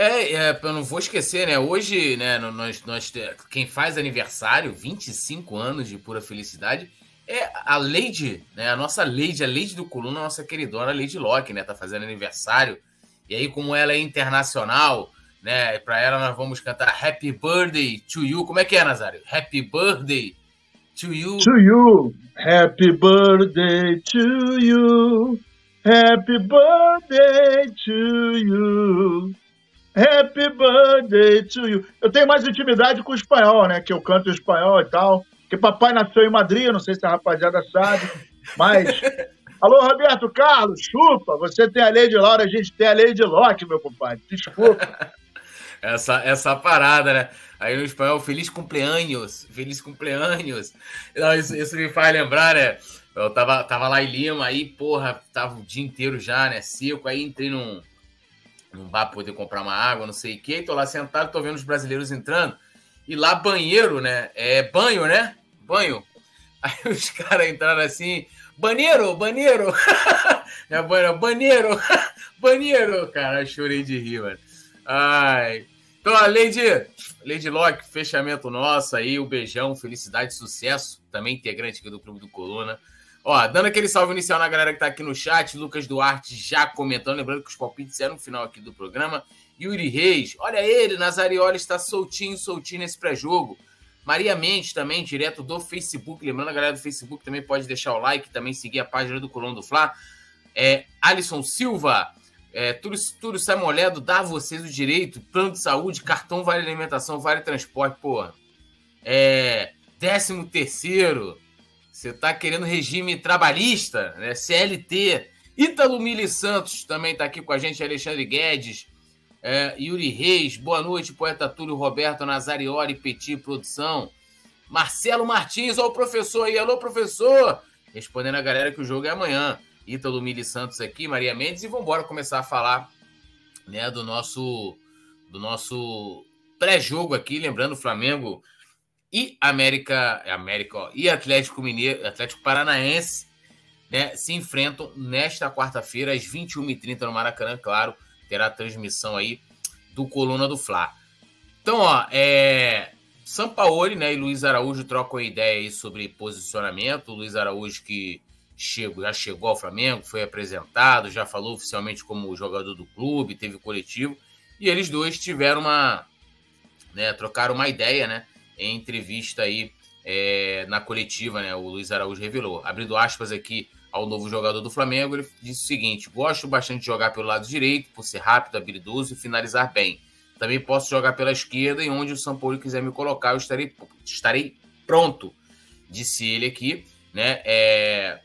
É, é, eu não vou esquecer, né? Hoje, né, nós, nós, quem faz aniversário, 25 anos de pura felicidade, é a Lady, né? A nossa Lady, a Lady do Coluna, a nossa queridona Lady Locke, né? Tá fazendo aniversário. E aí, como ela é internacional, né? Para ela nós vamos cantar Happy Birthday to you. Como é que é, Nazário? Happy Birthday to you. To you. Happy birthday to you. Happy birthday to you. Happy birthday to you. Eu tenho mais intimidade com o espanhol, né? Que eu canto espanhol e tal. Porque papai nasceu em Madrid, não sei se a rapaziada sabe. Mas. Alô, Roberto Carlos, chupa. Você tem a Lady Laura, a gente tem a Lady Locke, meu compadre. Desculpa. essa, essa parada, né? Aí no espanhol, feliz cumpleaños, feliz cumpleaños. Não, isso, isso me faz lembrar, né? Eu tava, tava lá em Lima, aí, porra, tava o dia inteiro já, né? Seco, aí entrei num, bar pra poder comprar uma água, não sei o quê. Tô lá sentado, tô vendo os brasileiros entrando. E lá, banheiro, né? É banho, né? Banho. Aí os caras entraram assim, banheiro, banheiro. é banheiro, banheiro, banheiro. Cara, chorei de rir, mano. Ai. Então, a Lady, Lady Locke, fechamento nosso aí, o um beijão, felicidade, sucesso. Também integrante aqui do Clube do Coluna. Ó, dando aquele salve inicial na galera que tá aqui no chat, Lucas Duarte já comentando, lembrando que os palpites eram no final aqui do programa. Yuri Reis, olha ele, Nazarioli está soltinho, soltinho nesse pré-jogo. Maria Mendes também, direto do Facebook. Lembrando, a galera do Facebook também pode deixar o like, também seguir a página do Coluna do Fla. É, Alisson Silva, é, Túlio, Túlio Samoledo, dá a vocês o direito, plano de saúde, cartão vale alimentação, vale transporte, porra. É, décimo terceiro, você tá querendo regime trabalhista, né? CLT. Ítalo Mili Santos também tá aqui com a gente, Alexandre Guedes, é, Yuri Reis, boa noite, poeta Túlio Roberto Nazariori, Petit Produção. Marcelo Martins, ó o professor aí, alô professor! Respondendo a galera que o jogo é amanhã. Ítalo Mili Santos aqui, Maria Mendes, e vamos embora começar a falar né, do nosso do nosso pré-jogo aqui, lembrando o Flamengo e América, América ó, e Atlético Mineiro, Atlético Paranaense, né, se enfrentam nesta quarta-feira às 21h30 no Maracanã, claro, terá transmissão aí do Coluna do Fla. Então, ó, é Sampaoli, né, e Luiz Araújo trocam ideia aí sobre posicionamento. Luiz Araújo que chegou, já chegou ao Flamengo, foi apresentado, já falou oficialmente como jogador do clube, teve coletivo, e eles dois tiveram uma, né, trocaram uma ideia, né, em entrevista aí é, na coletiva, né? O Luiz Araújo revelou. Abrindo aspas aqui ao novo jogador do Flamengo, ele disse o seguinte: gosto bastante de jogar pelo lado direito, por ser rápido, habilidoso e finalizar bem. Também posso jogar pela esquerda e onde o São Paulo quiser me colocar, eu estarei, estarei pronto, disse ele aqui, né? É,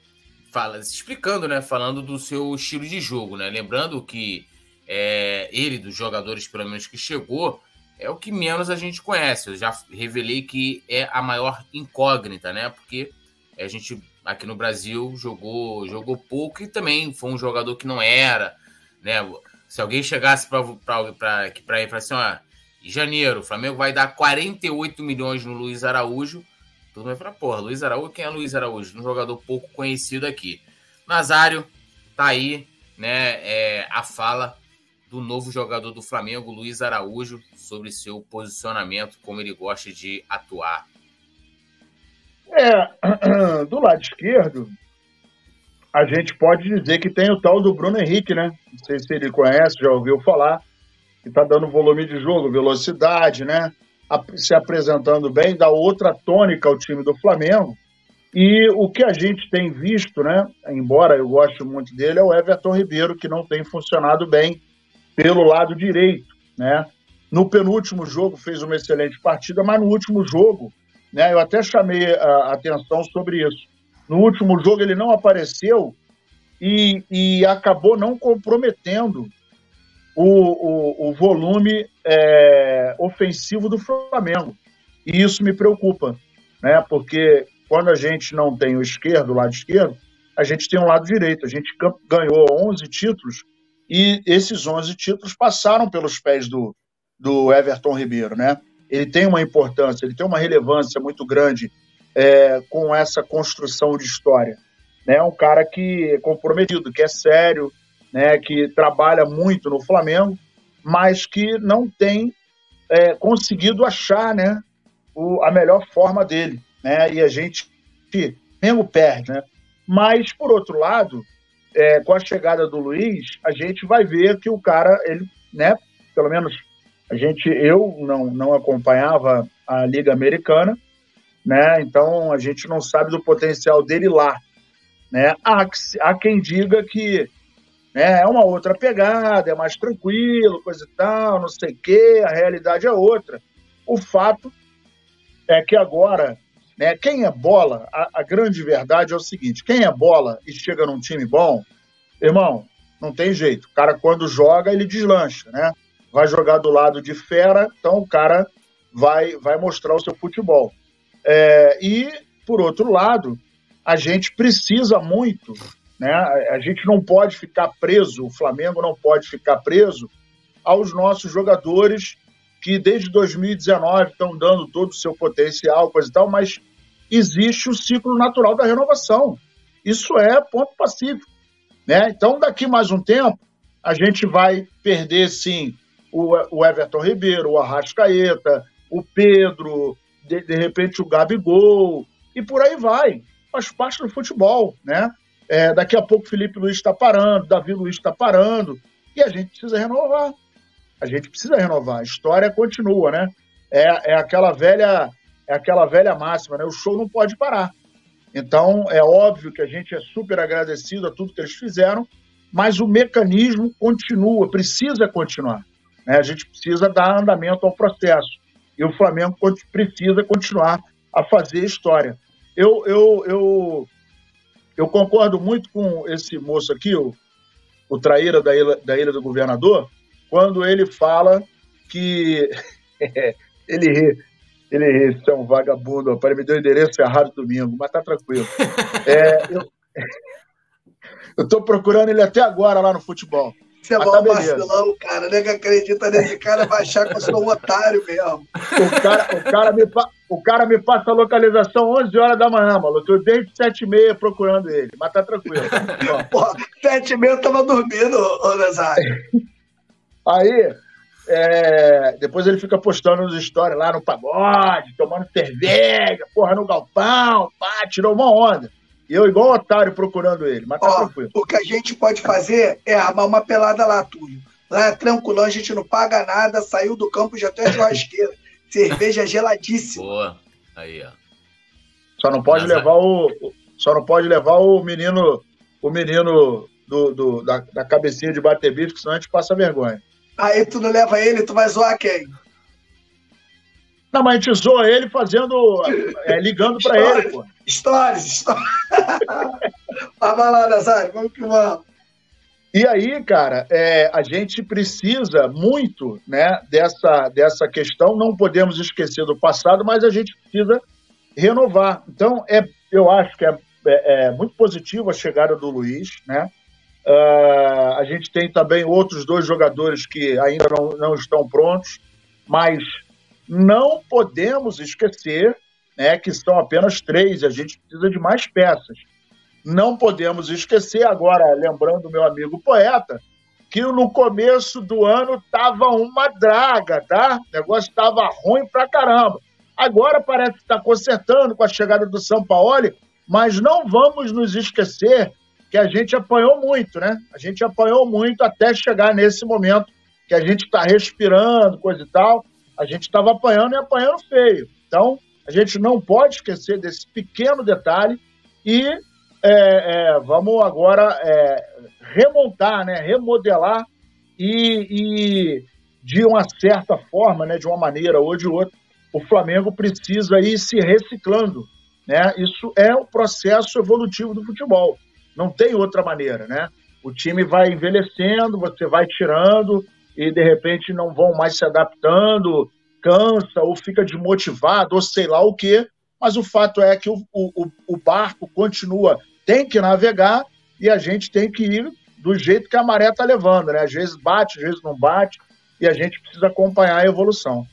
fala, explicando, né? Falando do seu estilo de jogo, né? Lembrando que é, ele, dos jogadores, pelo menos que chegou, é o que menos a gente conhece. Eu já revelei que é a maior incógnita, né? Porque a gente aqui no Brasil jogou jogou pouco e também foi um jogador que não era, né? Se alguém chegasse para ir para assim, ó, em janeiro, o Flamengo vai dar 48 milhões no Luiz Araújo. Todo mundo vai falar, porra, Luiz Araújo, quem é Luiz Araújo? Um jogador pouco conhecido aqui. Nazário, tá aí, né? É, a fala do novo jogador do Flamengo, Luiz Araújo, sobre seu posicionamento, como ele gosta de atuar. É, do lado esquerdo, a gente pode dizer que tem o tal do Bruno Henrique, né? Não sei se ele conhece, já ouviu falar, que está dando volume de jogo, velocidade, né? Se apresentando bem, dá outra tônica ao time do Flamengo. E o que a gente tem visto, né? Embora eu goste muito dele, é o Everton Ribeiro, que não tem funcionado bem pelo lado direito, né? No penúltimo jogo fez uma excelente partida, mas no último jogo, né, eu até chamei a atenção sobre isso. No último jogo ele não apareceu e, e acabou não comprometendo o, o, o volume é, ofensivo do Flamengo. E isso me preocupa, né? Porque quando a gente não tem o esquerdo, o lado esquerdo, a gente tem o lado direito. A gente ganhou 11 títulos e esses 11 títulos passaram pelos pés do, do Everton Ribeiro, né? Ele tem uma importância, ele tem uma relevância muito grande é, com essa construção de história. Né? Um cara que é comprometido, que é sério, né? que trabalha muito no Flamengo mas que não tem é, conseguido achar né, o, a melhor forma dele. Né? E a gente mesmo perde. Né? Mas, por outro lado, é, com a chegada do Luiz, a gente vai ver que o cara, ele, né, pelo menos a gente, eu não, não acompanhava a Liga Americana, né? Então a gente não sabe do potencial dele lá, né? Há, há quem diga que né, é uma outra pegada, é mais tranquilo, coisa e tal, não sei o quê, a realidade é outra. O fato é que agora, né, quem é bola, a, a grande verdade é o seguinte: quem é bola e chega num time bom, irmão, não tem jeito. O cara, quando joga, ele deslancha, né? Vai jogar do lado de fera, então o cara vai, vai mostrar o seu futebol. É, e, por outro lado, a gente precisa muito, né? A gente não pode ficar preso, o Flamengo não pode ficar preso aos nossos jogadores que desde 2019 estão dando todo o seu potencial, coisa e tal, mas existe o ciclo natural da renovação. Isso é ponto pacífico. Né? Então, daqui mais um tempo, a gente vai perder, sim, o, Everton Ribeiro, o Arrascaeta, o Pedro, de, de repente o Gabigol, e por aí vai. Faz parte do futebol, né? É, daqui a pouco o Felipe Luiz está parando, Davi Luiz está parando, e a gente precisa renovar. A gente precisa renovar. A história continua, né? É, é aquela velha é aquela velha máxima, né? O show não pode parar. Então, é óbvio que a gente é super agradecido a tudo que eles fizeram, mas o mecanismo continua, precisa continuar. Né? A gente precisa dar andamento ao processo e o Flamengo precisa continuar a fazer história. Eu, eu, eu, eu concordo muito com esse moço aqui, o, o traíra da ilha, da ilha do Governador, quando ele fala que ele ri, ele ri, é um vagabundo, rapaz, ele me deu o endereço errado domingo, mas tá tranquilo. É, eu, eu tô procurando ele até agora lá no futebol. Você é mal vacilão, cara. Nego acredita nesse cara, vai achar que eu sou um otário mesmo. O cara, o cara, me, o cara me passa a localização 11 horas da manhã, maluco. Eu desde 7 e meia procurando ele, mas tá tranquilo. Pô, 7 e meia eu tava dormindo, ô Nazário. Aí, é, depois ele fica postando nos stories lá no pagode, tomando cerveja, porra, no galpão, pá, tirou uma onda. E eu, igual otário, procurando ele, mas tá Ó, tranquilo. O que a gente pode fazer é armar uma pelada lá, Túlio. Lá é tranquilo, a gente não paga nada, saiu do campo, já tem a churrasqueira. Cerveja geladíssima. Boa. Aí, ó. Só não pode Mas, levar o. Só não pode levar o menino. O menino do, do da, da cabecinha de bater bife, senão a gente passa vergonha. Aí tu não leva ele, tu vai zoar quem? Não, mas a gente zoa ele fazendo. É, ligando para ele, pô. Histórias, histórias. Vai lá, Nazário, vamos que vamos. E aí, cara, é, a gente precisa muito né, dessa, dessa questão. Não podemos esquecer do passado, mas a gente precisa renovar. Então, é, eu acho que é, é, é muito positivo a chegada do Luiz. Né? Uh, a gente tem também outros dois jogadores que ainda não, não estão prontos, mas não podemos esquecer né, que são apenas três, a gente precisa de mais peças. Não podemos esquecer, agora, lembrando meu amigo poeta, que no começo do ano estava uma draga, tá? O negócio estava ruim pra caramba. Agora parece que está consertando com a chegada do São Paulo, mas não vamos nos esquecer que a gente apanhou muito, né? A gente apanhou muito até chegar nesse momento que a gente está respirando, coisa e tal. A gente estava apanhando e apanhando feio. Então, a gente não pode esquecer desse pequeno detalhe e é, é, vamos agora é, remontar, né, remodelar e, e, de uma certa forma, né, de uma maneira ou de outra, o Flamengo precisa ir se reciclando. Né? Isso é o processo evolutivo do futebol. Não tem outra maneira. Né? O time vai envelhecendo, você vai tirando e de repente não vão mais se adaptando, cansa ou fica desmotivado ou sei lá o quê, mas o fato é que o, o, o barco continua, tem que navegar e a gente tem que ir do jeito que a maré está levando, né? Às vezes bate, às vezes não bate, e a gente precisa acompanhar a evolução.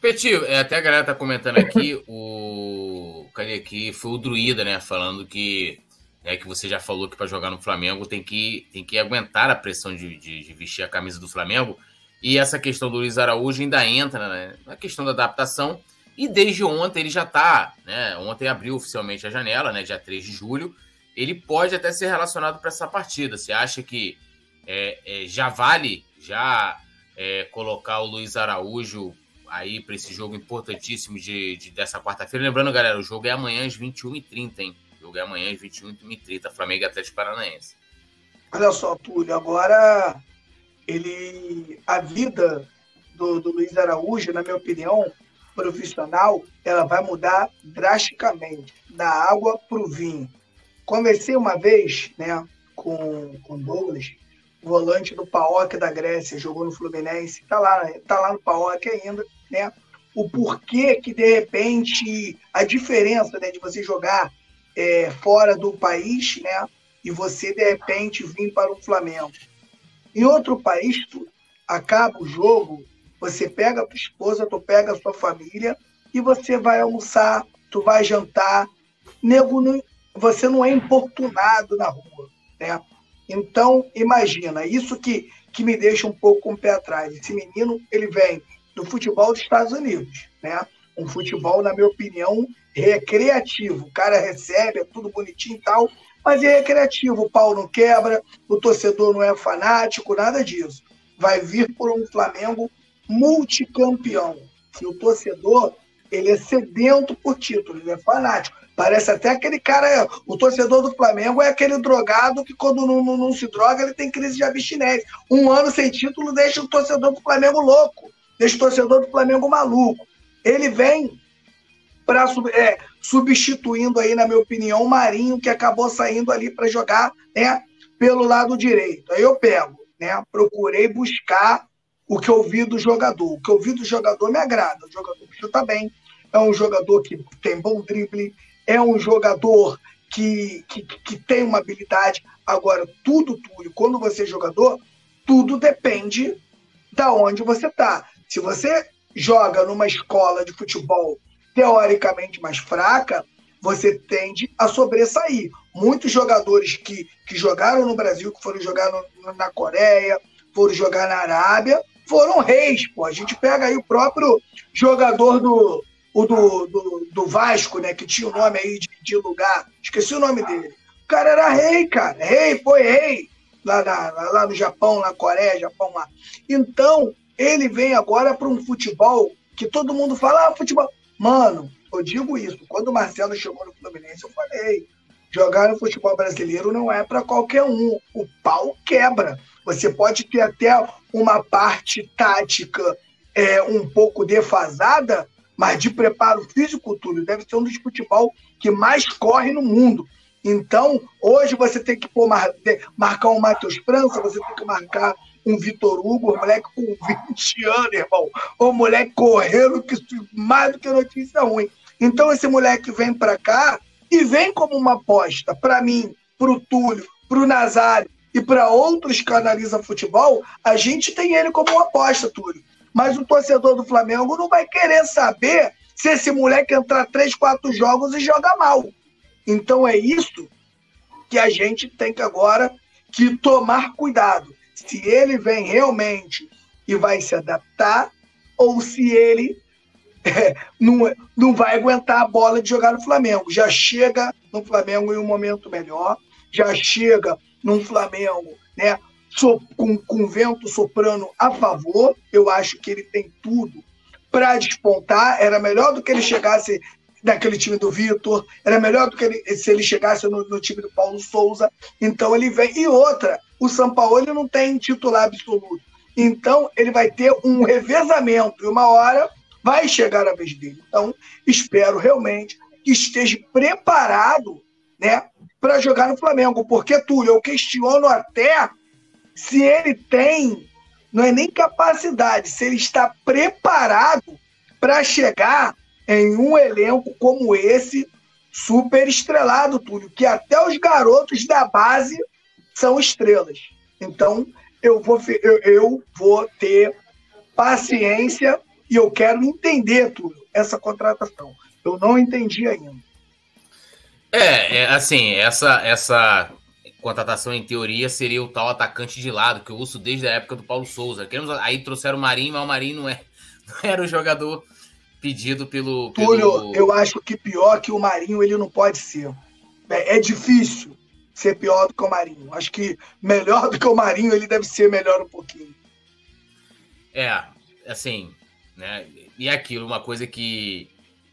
Petinho, é, até a galera tá comentando aqui, o. Cadê aqui? Foi o Druida, né? Falando que né, que você já falou que para jogar no Flamengo tem que, tem que aguentar a pressão de, de, de, vestir a camisa do Flamengo. E essa questão do Luiz Araújo ainda entra né, na questão da adaptação. E desde ontem ele já está, né? Ontem abriu oficialmente a janela, né? Dia 3 de julho. Ele pode até ser relacionado para essa partida. Você acha que é, é, já vale já é, colocar o Luiz Araújo aí para esse jogo importantíssimo de, de dessa quarta-feira? Lembrando, galera, o jogo é amanhã às 21h30, hein? Jogo é amanhã às 21h30, Flamengo e Atlético Paranaense. Olha só, Túlio, agora ele. A vida do, do Luiz Araújo, na minha opinião, profissional, ela vai mudar drasticamente, da água para o vinho. Conversei uma vez né, com o Douglas, volante do PAOK da Grécia, jogou no Fluminense, está lá, tá lá no PAOK ainda, né? O porquê que, de repente, a diferença né, de você jogar é, fora do país, né? E você, de repente, vir para o Flamengo. Em outro país, tu acaba o jogo, você pega a tua esposa, tu pega a sua família e você vai almoçar, tu vai jantar. Nego, não, você não é importunado na rua, né? Então, imagina, isso que, que me deixa um pouco com o pé atrás. Esse menino, ele vem do futebol dos Estados Unidos, né? Um futebol, na minha opinião, recreativo. O cara recebe, é tudo bonitinho e tal, mas é recreativo. O pau não quebra, o torcedor não é fanático, nada disso. Vai vir por um Flamengo multicampeão. E o torcedor, ele é sedento por título, ele é fanático. Parece até aquele cara, o torcedor do Flamengo é aquele drogado que quando não, não, não se droga, ele tem crise de abstinência. Um ano sem título deixa o torcedor do Flamengo louco, deixa o torcedor do Flamengo maluco. Ele vem para é, substituindo aí, na minha opinião, o Marinho, que acabou saindo ali para jogar né, pelo lado direito. Aí eu pego, né? Procurei buscar o que eu vi do jogador. O que eu vi do jogador me agrada. O jogador chuta bem, é um jogador que tem bom drible, é um jogador que, que, que tem uma habilidade. Agora, tudo, Túlio, quando você é jogador, tudo depende da onde você está. Se você joga numa escola de futebol teoricamente mais fraca, você tende a sobressair. Muitos jogadores que, que jogaram no Brasil, que foram jogar no, na Coreia, foram jogar na Arábia, foram reis. Pô. A gente pega aí o próprio jogador do, o do, do, do Vasco, né, que tinha o nome aí de, de, lugar, esqueci o nome dele. O cara era rei, cara, rei, foi rei lá, na, lá no Japão, na Coreia, Japão lá. Então, ele vem agora para um futebol que todo mundo fala, ah, futebol. Mano, eu digo isso. Quando o Marcelo chegou no Fluminense, eu falei: jogar no futebol brasileiro não é para qualquer um. O pau quebra. Você pode ter até uma parte tática é, um pouco defasada, mas de preparo físico, tudo deve ser um dos futebol que mais corre no mundo. Então, hoje você tem que pôr, marcar um Matheus França, você tem que marcar um Vitor Hugo, um moleque com 20 anos, irmão. O moleque correndo que mais do que notícia ruim. Então esse moleque vem para cá e vem como uma aposta para mim, para o Túlio, para o Nazário e para outros que analisam futebol, a gente tem ele como uma aposta, Túlio. Mas o torcedor do Flamengo não vai querer saber se esse moleque entrar três, quatro jogos e joga mal. Então é isso que a gente tem que agora que tomar cuidado se ele vem realmente e vai se adaptar ou se ele é, não, não vai aguentar a bola de jogar no Flamengo. Já chega no Flamengo em um momento melhor, já chega num Flamengo né, so, com, com vento soprando a favor. Eu acho que ele tem tudo para despontar. Era melhor do que ele chegasse naquele time do Vitor, era melhor do que ele, se ele chegasse no, no, time do Paulo Souza. Então ele vem. E outra, o São Paulo ele não tem titular absoluto. Então ele vai ter um revezamento e uma hora vai chegar a vez dele. Então espero realmente que esteja preparado, né, para jogar no Flamengo, porque Túlio, eu questiono até se ele tem, não é nem capacidade, se ele está preparado para chegar em um elenco como esse, super estrelado, Túlio, que até os garotos da base são estrelas. Então, eu vou, eu, eu vou ter paciência e eu quero entender, Túlio, essa contratação. Eu não entendi ainda. É, é assim, essa, essa contratação em teoria seria o tal atacante de lado, que eu uso desde a época do Paulo Souza. Queremos, aí trouxeram o Marinho, mas o Marinho não, é, não era o jogador pedido pelo, pelo. Túlio, eu acho que pior que o Marinho ele não pode ser. É, é, difícil ser pior do que o Marinho. Acho que melhor do que o Marinho ele deve ser melhor um pouquinho. É, assim, né? E é aquilo, uma coisa que,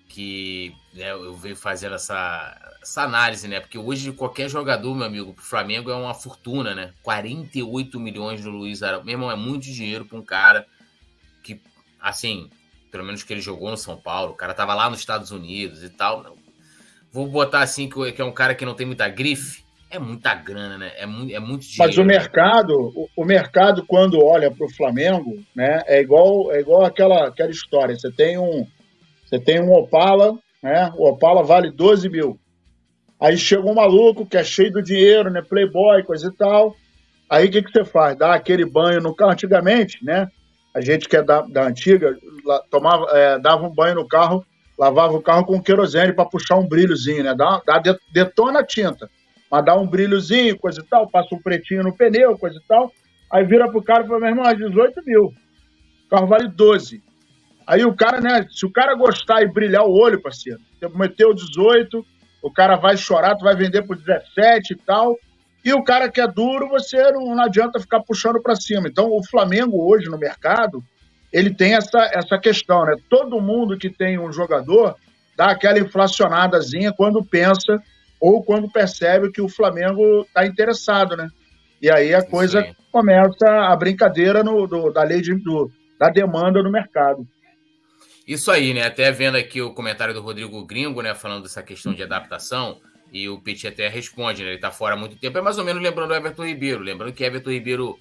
que né, eu venho fazendo essa, essa análise, né? Porque hoje qualquer jogador, meu amigo, pro Flamengo é uma fortuna, né? 48 milhões do Luiz Araújo. Meu irmão, é muito dinheiro para um cara que, assim, pelo menos que ele jogou no São Paulo, o cara tava lá nos Estados Unidos e tal. Vou botar assim que é um cara que não tem muita grife. É muita grana, né? É muito, é muito dinheiro. Mas o mercado, o, o mercado, quando olha para o Flamengo, né, é igual, é igual aquela, aquela história. Você tem um, você tem um Opala, né? O Opala vale 12 mil. Aí chega um maluco que é cheio do dinheiro, né? Playboy, coisa e tal. Aí o que, que você faz? Dá aquele banho no carro. Antigamente, né? A gente que é da, da antiga, tomava, é, dava um banho no carro, lavava o carro com querosene para puxar um brilhozinho, né? Dá, dá, detona a tinta mas dá um brilhozinho, coisa e tal, passa um pretinho no pneu, coisa e tal. Aí vira pro cara e fala, meu irmão, 18 mil. O carro vale 12. Aí o cara, né, se o cara gostar e brilhar o olho, parceiro, você meteu 18, o cara vai chorar, tu vai vender por 17 e tal. E o cara que é duro, você não, não adianta ficar puxando para cima. Então, o Flamengo hoje no mercado, ele tem essa, essa questão, né? Todo mundo que tem um jogador dá aquela inflacionadazinha quando pensa ou quando percebe que o Flamengo está interessado, né? E aí a coisa Sim. começa a brincadeira no, do, da lei de, do, da demanda no mercado. Isso aí, né? Até vendo aqui o comentário do Rodrigo Gringo, né? Falando dessa questão de adaptação, e o Petit até responde, né? Ele tá fora há muito tempo. É mais ou menos lembrando o Everton Ribeiro. Lembrando que Everton Ribeiro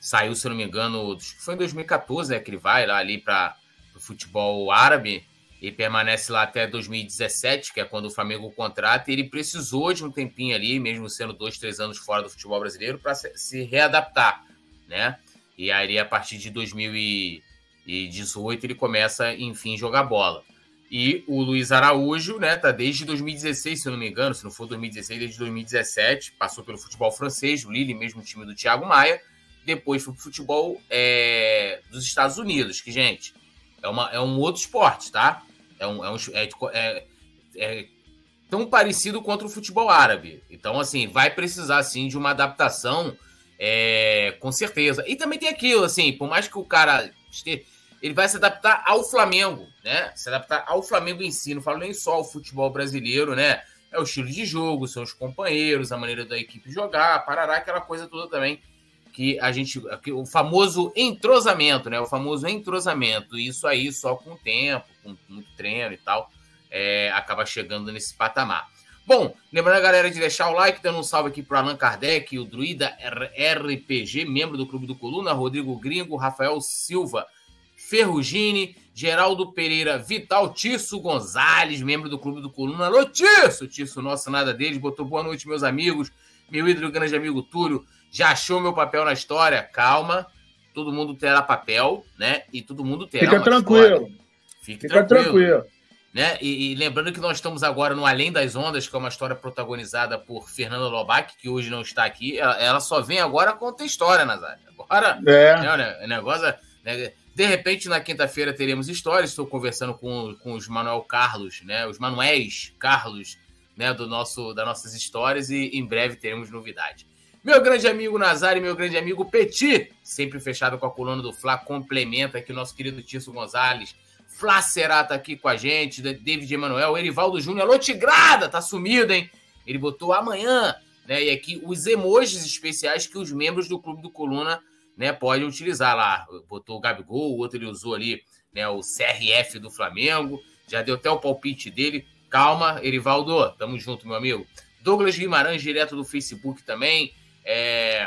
saiu, se não me engano, foi em 2014, né? Que ele vai lá ali para o futebol árabe e permanece lá até 2017, que é quando o Flamengo contrata, e ele precisou de um tempinho ali, mesmo sendo dois, três anos fora do futebol brasileiro, para se readaptar, né? E aí, a partir de 2018, ele começa, enfim, jogar bola. E o Luiz Araújo, né, tá desde 2016, se eu não me engano, se não for 2016, desde 2017, passou pelo futebol francês, o Lille, mesmo time do Thiago Maia, depois foi pro futebol é, dos Estados Unidos, que, gente, é, uma, é um outro esporte, tá? É, um, é, um, é, é, é tão parecido contra o futebol árabe. Então, assim, vai precisar, sim, de uma adaptação, é, com certeza. E também tem aquilo, assim, por mais que o cara... Ele vai se adaptar ao Flamengo, né? Se adaptar ao Flamengo em si. Não falo nem só ao futebol brasileiro, né? É o estilo de jogo, são os companheiros, a maneira da equipe jogar, parará, aquela coisa toda também que a gente. Que o famoso entrosamento, né? O famoso entrosamento. Isso aí só com o tempo, com muito treino e tal, é, acaba chegando nesse patamar. Bom, lembrando a galera de deixar o like, dando um salve aqui para Allan Kardec, o Druida RPG, membro do Clube do Coluna, Rodrigo Gringo, Rafael Silva, Ferrugini, Geraldo Pereira, Vital Tisso Gonzalez, membro do Clube do Coluna. Alô, Tisso! Tisso, nosso nada deles, botou boa noite, meus amigos. Meu ídolo, grande amigo Túlio, já achou meu papel na história? Calma, todo mundo terá papel, né? E todo mundo terá Fica tranquilo. Fique Fica tranquilo. tranquilo. Né? E, e, lembrando que nós estamos agora no Além das Ondas, que é uma história protagonizada por Fernanda Lobac, que hoje não está aqui. Ela, ela só vem agora conta história, Nazário. Agora, é. né, o negócio. Né, de repente, na quinta-feira teremos histórias. Estou conversando com, com os Manuel Carlos, né? Os Manuéis Carlos, né? Do nosso, das nossas histórias, e em breve teremos novidade. Meu grande amigo Nazar e meu grande amigo Petit, sempre fechado com a coluna do Fla, complementa aqui o nosso querido Tício Gonzalez. Flá Será tá aqui com a gente, David Emanuel, Erivaldo Júnior, alô Tigrada, tá sumido, hein? Ele botou amanhã, né? E aqui os emojis especiais que os membros do Clube do Coluna, né, podem utilizar lá. Botou o Gabigol, o outro ele usou ali, né, o CRF do Flamengo, já deu até o palpite dele. Calma, Erivaldo, tamo junto, meu amigo. Douglas Guimarães, direto do Facebook também é,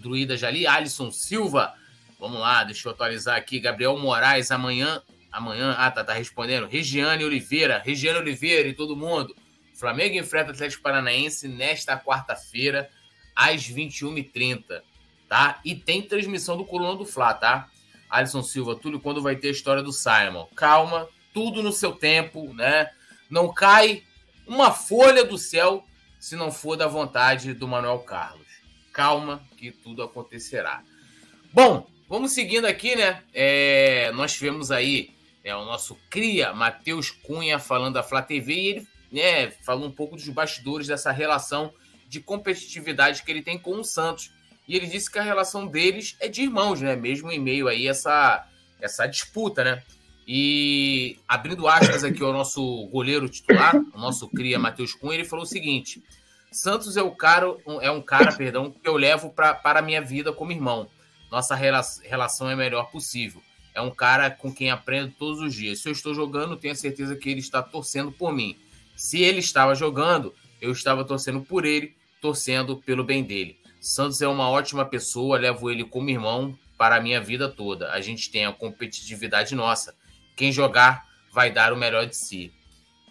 Druida Jali, Alisson Silva, vamos lá, deixa eu atualizar aqui, Gabriel Moraes, amanhã, amanhã, ah, tá, tá respondendo, Regiane Oliveira, Regiane Oliveira e todo mundo, Flamengo enfrenta Atlético Paranaense nesta quarta-feira, às 21h30, tá? E tem transmissão do Coluna do Fla, tá? Alisson Silva, Túlio, quando vai ter a história do Simon? Calma, tudo no seu tempo, né? Não cai uma folha do céu se não for da vontade do Manuel Carlos. Calma que tudo acontecerá. Bom, vamos seguindo aqui, né? É, nós tivemos aí é, o nosso cria, Matheus Cunha, falando da Flá TV, e ele né, falou um pouco dos bastidores dessa relação de competitividade que ele tem com o Santos. E ele disse que a relação deles é de irmãos, né? Mesmo em meio aí essa, essa disputa, né? E abrindo aspas aqui ao nosso goleiro titular, o nosso cria Matheus Cunha, ele falou o seguinte: Santos é o cara, é um cara, perdão, que eu levo pra, para a minha vida como irmão. Nossa relação é a melhor possível. É um cara com quem aprendo todos os dias. Se eu estou jogando, tenho certeza que ele está torcendo por mim. Se ele estava jogando, eu estava torcendo por ele, torcendo pelo bem dele. Santos é uma ótima pessoa, levo ele como irmão para a minha vida toda. A gente tem a competitividade nossa quem jogar vai dar o melhor de si.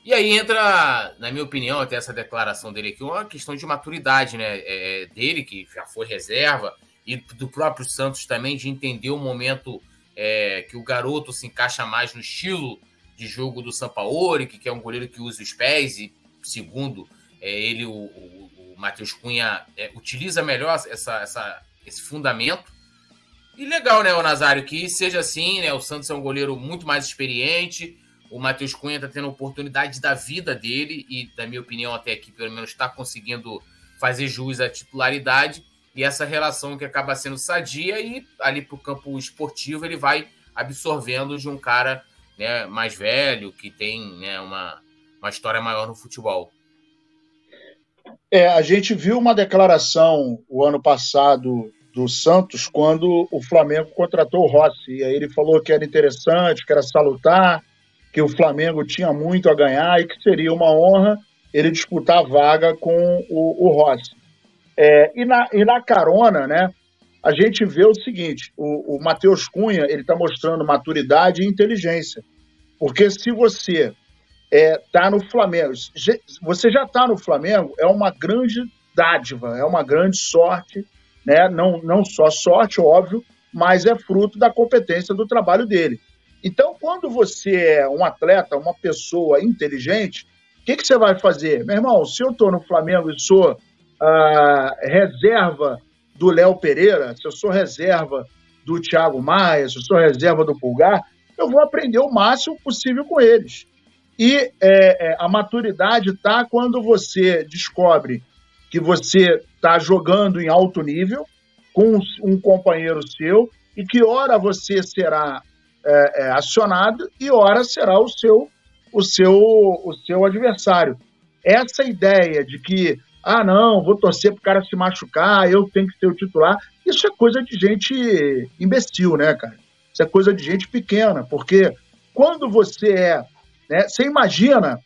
E aí entra, na minha opinião, até essa declaração dele aqui, uma questão de maturidade, né? É, é dele, que já foi reserva, e do próprio Santos também, de entender o momento é, que o garoto se encaixa mais no estilo de jogo do Sampaoli, que é um goleiro que usa os pés, e segundo é, ele, o, o, o Matheus Cunha é, utiliza melhor essa, essa, esse fundamento e legal, né, o Nazário, que seja assim, né? O Santos é um goleiro muito mais experiente. O Matheus Cunha está tendo oportunidade da vida dele e, da minha opinião, até aqui, pelo menos, está conseguindo fazer jus à titularidade. E essa relação que acaba sendo sadia e ali para o campo esportivo ele vai absorvendo de um cara né, mais velho, que tem né, uma, uma história maior no futebol. É, a gente viu uma declaração o ano passado do Santos quando o Flamengo contratou o Rossi. E aí ele falou que era interessante, que era salutar, que o Flamengo tinha muito a ganhar e que seria uma honra ele disputar a vaga com o, o Rossi. É, e, na, e na carona, né, a gente vê o seguinte: o, o Matheus Cunha ele está mostrando maturidade e inteligência. Porque se você é, tá no Flamengo, você já está no Flamengo, é uma grande dádiva, é uma grande sorte né? Não, não só sorte, óbvio, mas é fruto da competência do trabalho dele. Então, quando você é um atleta, uma pessoa inteligente, o que, que você vai fazer? Meu irmão, se eu estou no Flamengo e sou ah, reserva do Léo Pereira, se eu sou reserva do Thiago Maia, se eu sou reserva do Pulgar, eu vou aprender o máximo possível com eles. E é, é, a maturidade está quando você descobre que você está jogando em alto nível com um companheiro seu e que hora você será é, é, acionado e hora será o seu o seu o seu adversário. Essa ideia de que ah não, vou torcer para o cara se machucar, eu tenho que ser o titular, isso é coisa de gente imbecil, né, cara? Isso é coisa de gente pequena, porque quando você é, né, você imagina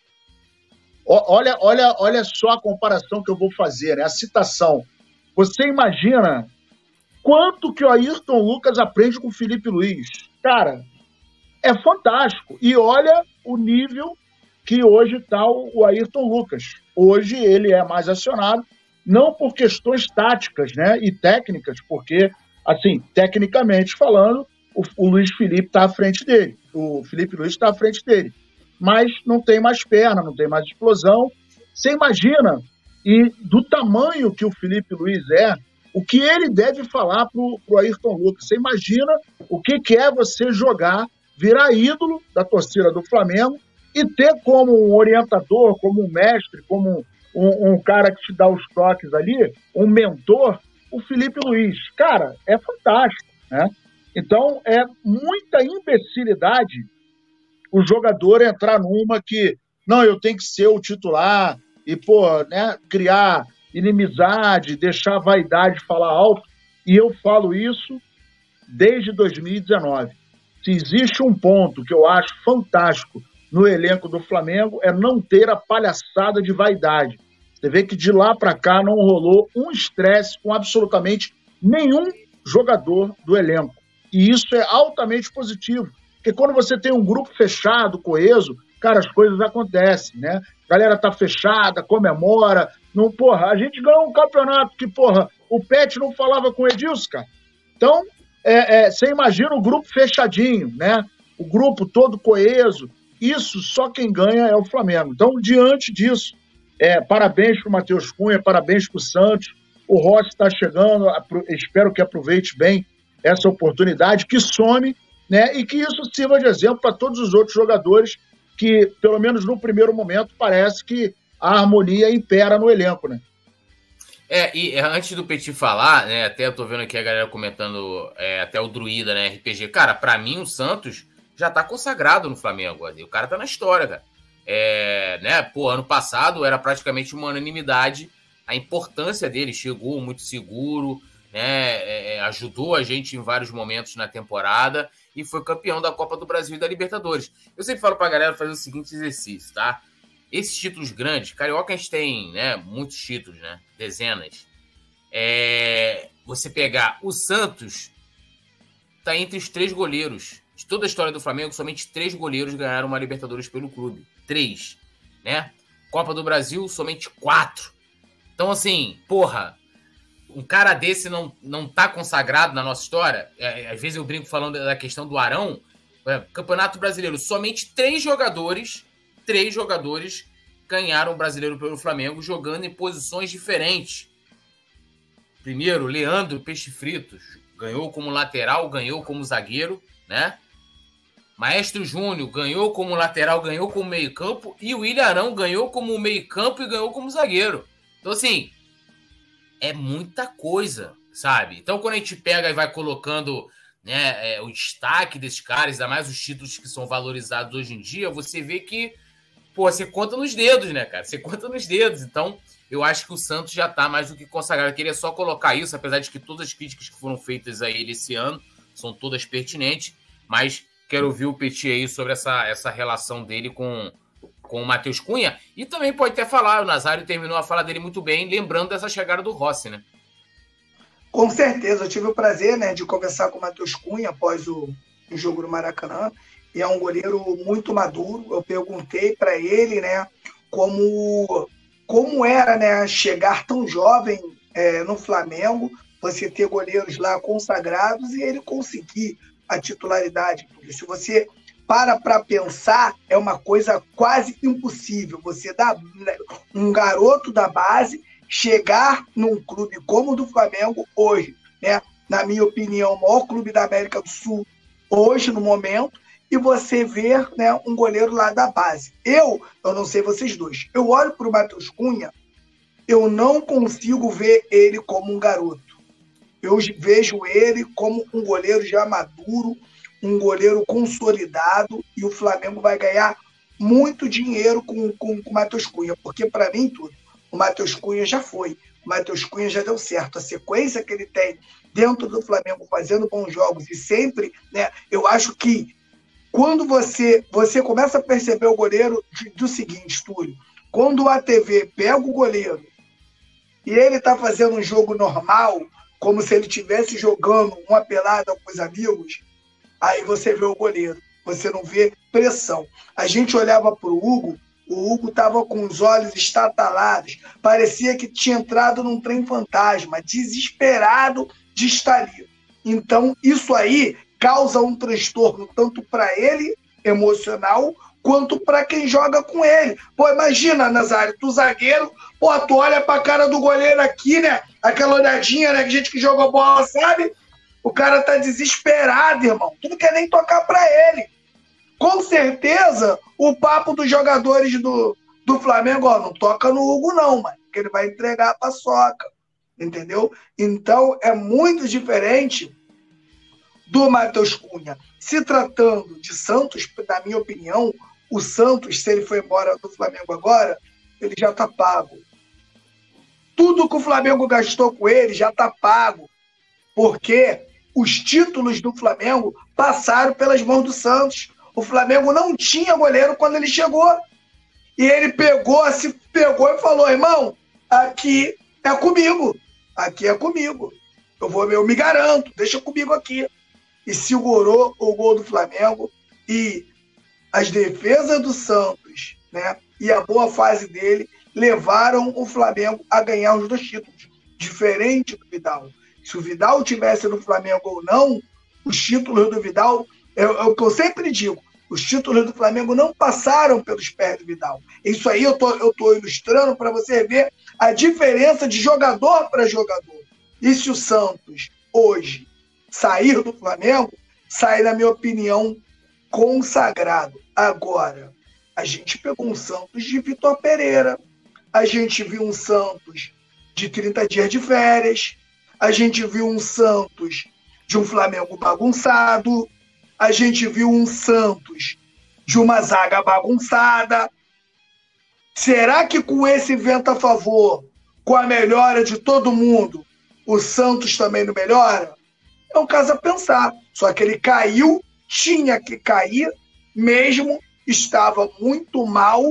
Olha, olha, olha só a comparação que eu vou fazer, né? a citação. Você imagina quanto que o Ayrton Lucas aprende com o Felipe Luiz? Cara, é fantástico. E olha o nível que hoje está o Ayrton Lucas. Hoje ele é mais acionado, não por questões táticas né, e técnicas, porque, assim, tecnicamente falando, o, o Luiz Felipe está à frente dele. O Felipe Luiz está à frente dele mas não tem mais perna, não tem mais explosão. Você imagina, e do tamanho que o Felipe Luiz é, o que ele deve falar para o Ayrton Lucas. Você imagina o que, que é você jogar, virar ídolo da torcida do Flamengo e ter como um orientador, como um mestre, como um, um, cara que te dá os toques ali, um mentor, o Felipe Luiz. Cara, é fantástico, né? Então, é muita imbecilidade o jogador entrar numa que, não, eu tenho que ser o titular e, pô, né, criar inimizade, deixar a vaidade falar alto. E eu falo isso desde 2019. Se existe um ponto que eu acho fantástico no elenco do Flamengo é não ter a palhaçada de vaidade. Você vê que de lá para cá não rolou um estresse com absolutamente nenhum jogador do elenco. E isso é altamente positivo. Porque quando você tem um grupo fechado, coeso, cara, as coisas acontecem, né? A galera tá fechada, comemora. Não, porra, a gente ganhou um campeonato que, porra, o Pet não falava com o Edilson, cara. Então, é, é, você imagina o grupo fechadinho, né? O grupo todo coeso. Isso só quem ganha é o Flamengo. Então, diante disso, É, parabéns para o Matheus Cunha, parabéns para o Santos. O Rossi está chegando, espero que aproveite bem essa oportunidade, que some, né? E que isso sirva de exemplo para todos os outros jogadores que, pelo menos no primeiro momento, parece que a harmonia impera no elenco, né? É, e antes do Petit falar, né, até eu tô vendo aqui a galera comentando, é, até o Druida, né, RPG. Cara, para mim o Santos já tá consagrado no Flamengo. O cara tá na história, cara. É, né, pô, ano passado era praticamente uma unanimidade a importância dele. Chegou muito seguro, né, é, é, ajudou a gente em vários momentos na temporada e foi campeão da Copa do Brasil e da Libertadores. Eu sempre falo pra galera fazer o seguinte exercício, tá? Esses títulos grandes, Carioca a tem né, muitos títulos, né? Dezenas. É, você pegar o Santos, tá entre os três goleiros. De toda a história do Flamengo, somente três goleiros ganharam uma Libertadores pelo clube. Três, né? Copa do Brasil, somente quatro. Então, assim, porra, um cara desse não, não tá consagrado na nossa história. É, às vezes eu brinco falando da questão do Arão. É, Campeonato Brasileiro, somente três jogadores três jogadores ganharam o brasileiro pelo Flamengo jogando em posições diferentes. Primeiro, Leandro Peixe Fritos ganhou como lateral, ganhou como zagueiro, né? Maestro Júnior ganhou como lateral, ganhou como meio-campo e o William Arão ganhou como meio-campo e ganhou como zagueiro. Então, assim, é muita coisa, sabe? Então, quando a gente pega e vai colocando né, é, o destaque desses caras, ainda mais os títulos que são valorizados hoje em dia, você vê que pô, você conta nos dedos, né, cara? Você conta nos dedos. Então, eu acho que o Santos já tá mais do que consagrado. Eu queria só colocar isso, apesar de que todas as críticas que foram feitas a ele esse ano são todas pertinentes, mas quero ouvir o Petit aí sobre essa, essa relação dele com, com o Matheus Cunha. E também pode até falar, o Nazário terminou a fala dele muito bem, lembrando dessa chegada do Rossi, né? Com certeza, eu tive o prazer né, de conversar com o Matheus Cunha após o, o jogo no Maracanã e é um goleiro muito maduro. Eu perguntei para ele, né, como como era, né, chegar tão jovem é, no Flamengo, você ter goleiros lá consagrados e ele conseguir a titularidade. Porque se você para para pensar, é uma coisa quase impossível. Você dá né, um garoto da base chegar num clube como o do Flamengo hoje, né? Na minha opinião, o maior clube da América do Sul hoje no momento, e você ver né, um goleiro lá da base. Eu, eu não sei vocês dois, eu olho para o Matheus Cunha, eu não consigo ver ele como um garoto. Eu vejo ele como um goleiro já maduro, um goleiro consolidado, e o Flamengo vai ganhar muito dinheiro com, com, com o Matheus Cunha, porque para mim tudo, o Matheus Cunha já foi, o Matheus Cunha já deu certo. A sequência que ele tem dentro do Flamengo, fazendo bons jogos e sempre, né? Eu acho que quando você você começa a perceber o goleiro do seguinte, Túlio, quando o ATV pega o goleiro e ele está fazendo um jogo normal, como se ele estivesse jogando uma pelada com os amigos, aí você vê o goleiro, você não vê pressão. A gente olhava para o Hugo, o Hugo estava com os olhos estatalados, parecia que tinha entrado num trem fantasma, desesperado de estar ali. Então, isso aí causa um transtorno tanto para ele, emocional, quanto para quem joga com ele. Pô, imagina, Nazário, tu zagueiro, pô, tu olha pra cara do goleiro aqui, né? Aquela olhadinha, né? Que gente que joga bola sabe. O cara tá desesperado, irmão. Tu não quer nem tocar para ele. Com certeza, o papo dos jogadores do, do Flamengo, ó, não toca no Hugo, não, mano, que ele vai entregar a paçoca. Entendeu? Então, é muito diferente do Matheus Cunha. Se tratando de Santos, na minha opinião, o Santos, se ele for embora do Flamengo agora, ele já está pago. Tudo que o Flamengo gastou com ele já está pago. Porque os títulos do Flamengo passaram pelas mãos do Santos. O Flamengo não tinha goleiro quando ele chegou. E ele pegou, se pegou e falou: irmão, aqui é comigo. Aqui é comigo. Eu vou, eu me garanto, deixa comigo aqui e segurou o gol do Flamengo e as defesas do Santos, né, e a boa fase dele levaram o Flamengo a ganhar os dois títulos, diferente do Vidal. Se o Vidal tivesse no Flamengo ou não, os títulos do Vidal é, é o que eu sempre digo. Os títulos do Flamengo não passaram pelos pés do Vidal. Isso aí eu tô, eu tô ilustrando para você ver a diferença de jogador para jogador. E se o Santos hoje sair do Flamengo, sai, na minha opinião, consagrado. Agora, a gente pegou um Santos de Vitor Pereira, a gente viu um Santos de 30 dias de férias, a gente viu um Santos de um Flamengo bagunçado, a gente viu um Santos de uma zaga bagunçada. Será que com esse vento a favor, com a melhora de todo mundo, o Santos também não melhora? É um caso a pensar. Só que ele caiu, tinha que cair, mesmo estava muito mal,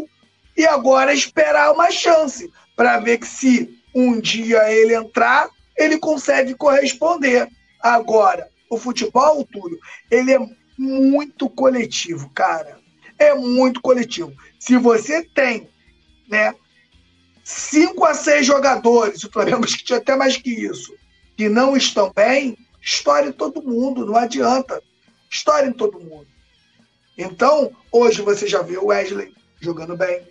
e agora esperar uma chance para ver que se um dia ele entrar, ele consegue corresponder. Agora, o futebol, Túlio, ele é muito coletivo, cara. É muito coletivo. Se você tem, né, cinco a seis jogadores, o Flamengo acho que tinha até mais que isso, que não estão bem, estoure em todo mundo, não adianta. Estoure em todo mundo. Então, hoje você já viu o Wesley jogando bem.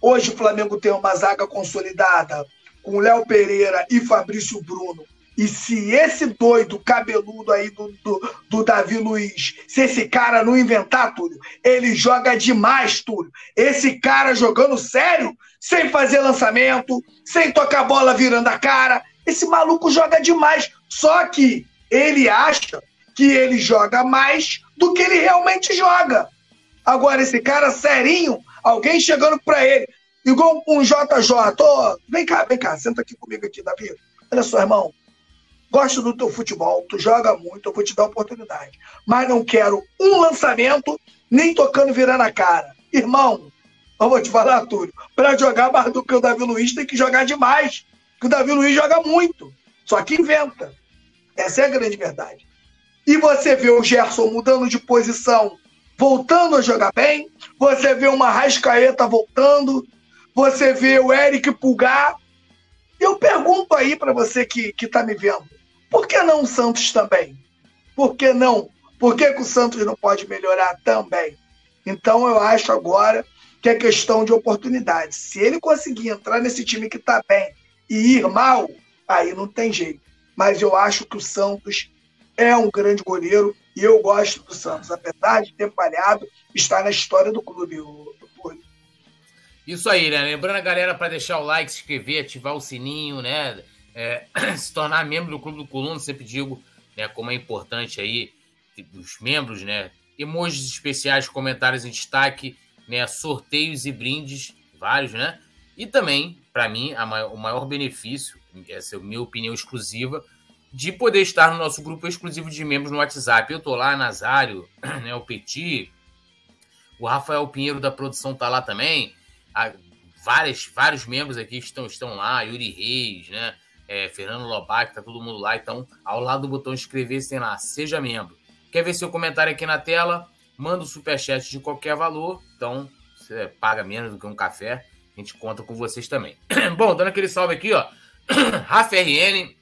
Hoje o Flamengo tem uma zaga consolidada com Léo Pereira e Fabrício Bruno. E se esse doido cabeludo aí do, do, do, Davi Luiz, se esse cara não inventar, Túlio, ele joga demais, Túlio. Esse cara jogando sério, sem fazer lançamento, sem tocar bola virando a cara. Esse maluco joga demais. Só que ele acha que ele joga mais do que ele realmente joga. Agora, esse cara serinho, alguém chegando para ele, igual um JJ, oh, vem cá, vem cá, senta aqui comigo aqui, Davi. Olha só, irmão, gosto do teu futebol, tu joga muito, eu vou te dar oportunidade. Mas não quero um lançamento, nem tocando virando a cara. Irmão, eu vou te falar, Túlio, para jogar mais do que o Davi Luiz tem que jogar demais. Porque o Davi Luiz joga muito, só que inventa. Essa é a grande verdade. E você vê o Gerson mudando de posição, voltando a jogar bem. Você vê uma Rascaeta voltando. Você vê o Eric Pulgar. Eu pergunto aí para você que está me vendo: por que não o Santos também? Por que não? Por que, que o Santos não pode melhorar também? Então eu acho agora que é questão de oportunidade. Se ele conseguir entrar nesse time que está bem e ir mal, aí não tem jeito. Mas eu acho que o Santos é um grande goleiro e eu gosto do Santos, apesar de ter falhado, está na história do clube, Isso aí, né? Lembrando a galera para deixar o like, se inscrever, ativar o sininho, né? É, se tornar membro do Clube do Coluna, sempre digo, né, como é importante aí os membros, né? Emojis especiais, comentários em destaque, né? Sorteios e brindes, vários, né? E também, para mim, maior, o maior benefício, essa é a minha opinião exclusiva, de poder estar no nosso grupo exclusivo de membros no WhatsApp. Eu tô lá, Nazário, né, o Petit, o Rafael Pinheiro da produção tá lá também. Há várias, vários membros aqui estão, estão lá, Yuri Reis, né? É, Fernando Lobac, tá todo mundo lá. Então, ao lado do botão inscrever-se tem lá, seja membro. Quer ver seu comentário aqui na tela? Manda o um superchat de qualquer valor. Então, você paga menos do que um café. A gente conta com vocês também. Bom, dando aquele salve aqui, ó. Rafa RN,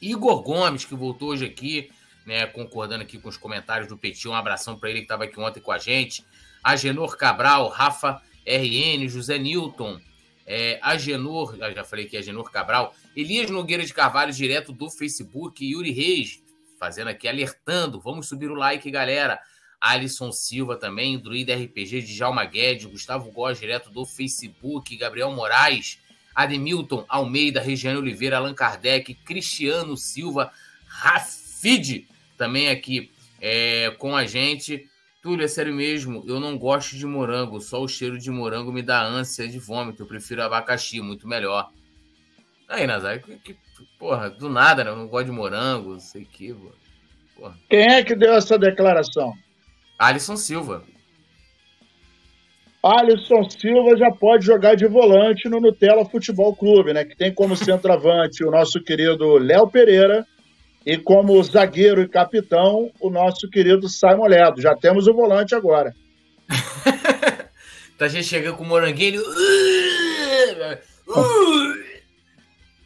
Igor Gomes, que voltou hoje aqui, né, concordando aqui com os comentários do Petit. Um abração para ele que estava aqui ontem com a gente. Agenor Cabral, Rafa RN, José Newton, é, Agenor, já falei que Agenor Cabral, Elias Nogueira de Carvalho, direto do Facebook, Yuri Reis, fazendo aqui, alertando, vamos subir o like, galera. Alisson Silva também, Druida RPG de Jalma Guedes, Gustavo Góes, direto do Facebook, Gabriel Moraes, Ademilton Almeida, Regiane Oliveira, Allan Kardec, Cristiano Silva, Rafid, também aqui é, com a gente. Túlio, é sério mesmo, eu não gosto de morango, só o cheiro de morango me dá ânsia de vômito, eu prefiro abacaxi, muito melhor. Aí, Nazar, que, que, porra, do nada, né? Eu não gosto de morango, não sei o que, porra. Quem é que deu essa declaração? Alisson Silva. Alisson Silva já pode jogar de volante no Nutella Futebol Clube, né? Que tem como centroavante o nosso querido Léo Pereira e como zagueiro e capitão o nosso querido Simon Ledo. Já temos o volante agora. tá gente chegando com o moranguinho.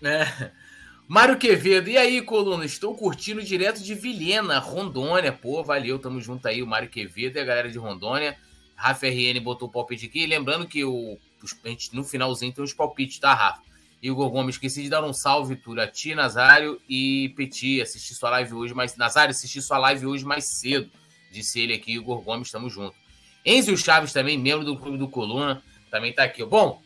Né? Mário Quevedo, e aí, coluna? Estou curtindo direto de Vilhena, Rondônia. Pô, valeu, tamo junto aí, o Mário Quevedo e a galera de Rondônia. Rafa RN botou o palpite aqui. lembrando que o, gente, no finalzinho tem os palpites, tá, Rafa? Igor Gomes, esqueci de dar um salve, Túlio, a ti, Nazário e Petit. Assisti sua live hoje, mas Nazário, assisti sua live hoje mais cedo. Disse ele aqui, Igor Gomes, estamos juntos. Enzo Chaves também, membro do Clube do Coluna, também tá aqui. Bom,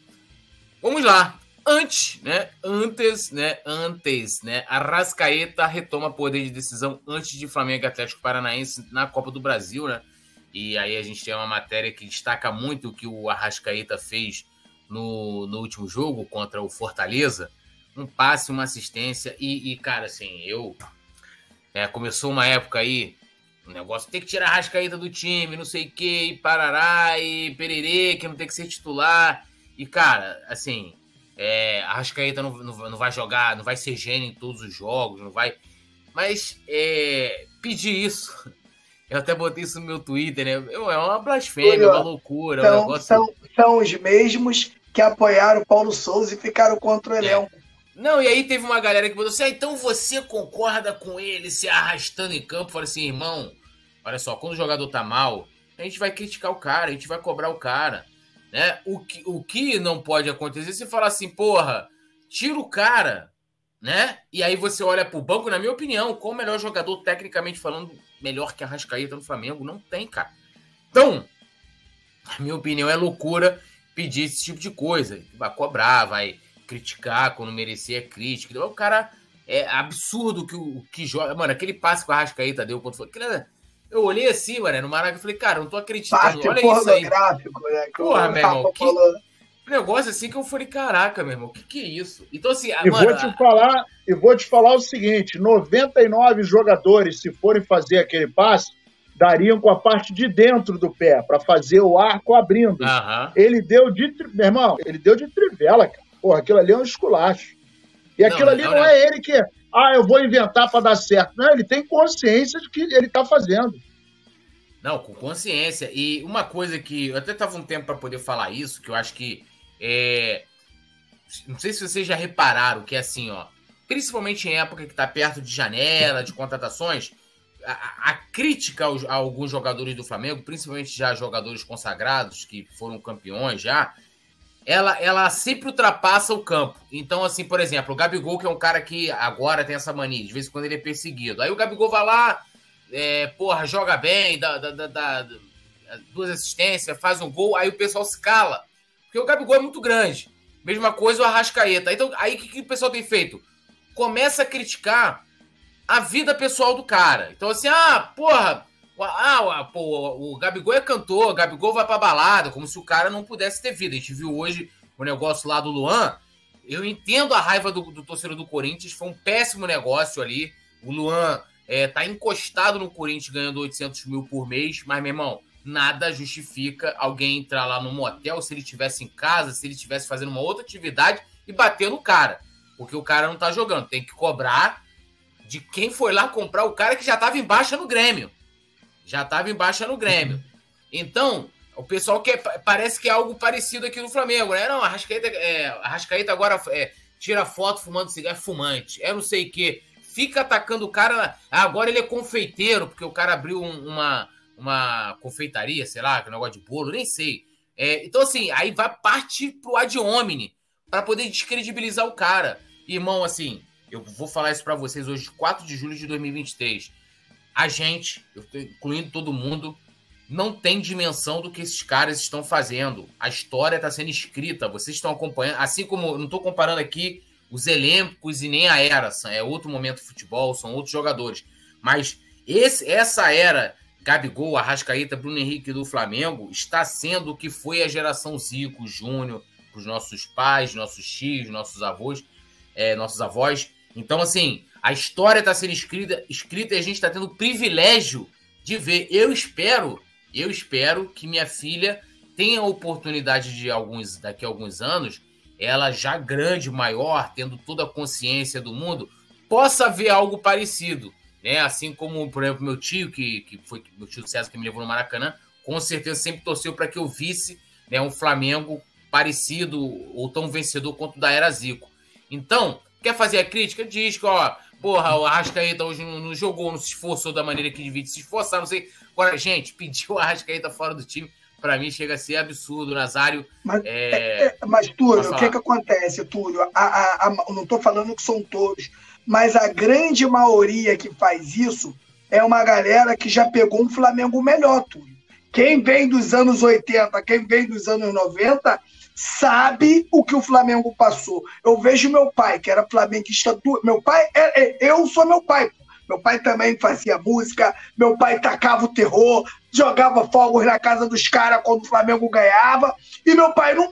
vamos lá. Antes, né? Antes, né? Antes, né? Arrascaeta retoma poder de decisão antes de Flamengo Atlético Paranaense na Copa do Brasil, né? E aí a gente tem uma matéria que destaca muito o que o Arrascaeta fez no, no último jogo contra o Fortaleza. Um passe, uma assistência. E, e cara, assim, eu. É, começou uma época aí. O negócio tem que tirar a Arrascaeta do time, não sei o que, e parará, e pererê, que não tem que ser titular. E, cara, assim, é, a Arrascaeta não, não, não vai jogar, não vai ser gênio em todos os jogos, não vai. Mas é, pedir isso eu até botei isso no meu Twitter, né? É uma blasfêmia, uma loucura. São, um negócio... são, são os mesmos que apoiaram o Paulo Souza e ficaram contra o é. elenco. É. Não, e aí teve uma galera que botou assim: ah, então você concorda com ele se arrastando em campo? Falei assim, irmão, olha só, quando o jogador tá mal, a gente vai criticar o cara, a gente vai cobrar o cara. Né? O, que, o que não pode acontecer você falar assim, porra, tira o cara, né? E aí você olha pro banco, na minha opinião, qual o melhor jogador, tecnicamente falando, melhor que a Rascaeta no Flamengo? Não tem, cara. Então, a minha opinião é loucura pedir esse tipo de coisa. Vai cobrar, vai criticar quando merecer a crítica. Então, o cara é absurdo que o que joga. Mano, aquele passe que o Arrascaeta deu quando foi. Eu olhei assim, mano, no Maraca e falei, cara, não tô acreditando. Olha isso aí. Né, Porra, meu irmão. Que, negócio assim que eu falei, caraca, meu irmão, o que, que é isso? Então, assim, e mano, vou te falar, e vou te falar o seguinte: 99 jogadores, se forem fazer aquele passe, dariam com a parte de dentro do pé, para fazer o arco abrindo. Uhum. Ele deu de. Meu irmão, ele deu de trivela, cara. Porra, aquilo ali é um esculacho. E aquilo não, ali não, não, é ele que. Ah, eu vou inventar para dar certo. Não, ele tem consciência de que ele está fazendo. Não, com consciência. E uma coisa que. Eu até tava um tempo para poder falar isso, que eu acho que é... Não sei se vocês já repararam que é assim, ó. Principalmente em época que está perto de janela, de contratações, a, a crítica aos, a alguns jogadores do Flamengo, principalmente já jogadores consagrados que foram campeões já, ela, ela sempre ultrapassa o campo. Então, assim, por exemplo, o Gabigol, que é um cara que agora tem essa mania, de vez em quando ele é perseguido. Aí o Gabigol vai lá, é, porra, joga bem, dá, dá, dá, dá duas assistências, faz um gol, aí o pessoal se cala. Porque o Gabigol é muito grande. Mesma coisa o Arrascaeta. Então, aí o que, que o pessoal tem feito? Começa a criticar a vida pessoal do cara. Então, assim, ah, porra, ah, pô, o Gabigol é cantor, o Gabigol vai pra balada, como se o cara não pudesse ter vida. A gente viu hoje o negócio lá do Luan. Eu entendo a raiva do, do torcedor do Corinthians, foi um péssimo negócio ali. O Luan é, tá encostado no Corinthians ganhando 800 mil por mês, mas, meu irmão, nada justifica alguém entrar lá no motel se ele estivesse em casa, se ele estivesse fazendo uma outra atividade e bater no cara. Porque o cara não tá jogando. Tem que cobrar de quem foi lá comprar o cara que já tava em baixa no Grêmio. Já tava em baixa no Grêmio. Então, o pessoal quer, parece que é algo parecido aqui no Flamengo, né? Não, a Rascaeta, é, a Rascaeta agora é, tira foto fumando cigarro, é fumante. É não sei o quê. Fica atacando o cara. Agora ele é confeiteiro, porque o cara abriu um, uma, uma confeitaria, sei lá, é um negócio de bolo, nem sei. É, então, assim, aí vai partir pro ad hominem para poder descredibilizar o cara. Irmão, assim, eu vou falar isso para vocês hoje, 4 de julho de 2023. A gente, incluindo todo mundo, não tem dimensão do que esses caras estão fazendo. A história está sendo escrita, vocês estão acompanhando. Assim como não estou comparando aqui os elencos e nem a era, é outro momento de futebol, são outros jogadores. Mas esse, essa era Gabigol, Arrascaeta, Bruno Henrique do Flamengo está sendo o que foi a geração Zico, Júnior, para os nossos pais, nossos tios, nossos avós, é, nossos avós. Então, assim, a história está sendo escrita, escrita e a gente está tendo o privilégio de ver. Eu espero, eu espero que minha filha tenha a oportunidade de alguns, daqui a alguns anos, ela já grande, maior, tendo toda a consciência do mundo, possa ver algo parecido né? Assim como, por exemplo, meu tio, que, que foi meu tio César que me levou no Maracanã, com certeza sempre torceu para que eu visse né, um Flamengo parecido ou tão vencedor quanto o da era Zico. Então, Quer fazer a crítica? Diz que, ó, porra, o Arrascaeta hoje não, não jogou, não se esforçou da maneira que devia se esforçar, não sei. Agora, gente, pediu o Arrascaeta fora do time, para mim chega a ser absurdo. Nazário. Mas, é... É, é mas Túlio, o que, que acontece, Túlio? A, a, a, não estou falando que são todos, mas a grande maioria que faz isso é uma galera que já pegou um Flamengo melhor, Túlio. Quem vem dos anos 80, quem vem dos anos 90, sabe o que o Flamengo passou. Eu vejo meu pai, que era flamenguista. Do... Meu pai, é, é, eu sou meu pai. Meu pai também fazia música, meu pai tacava o terror, jogava fogos na casa dos caras quando o Flamengo ganhava. E meu pai não,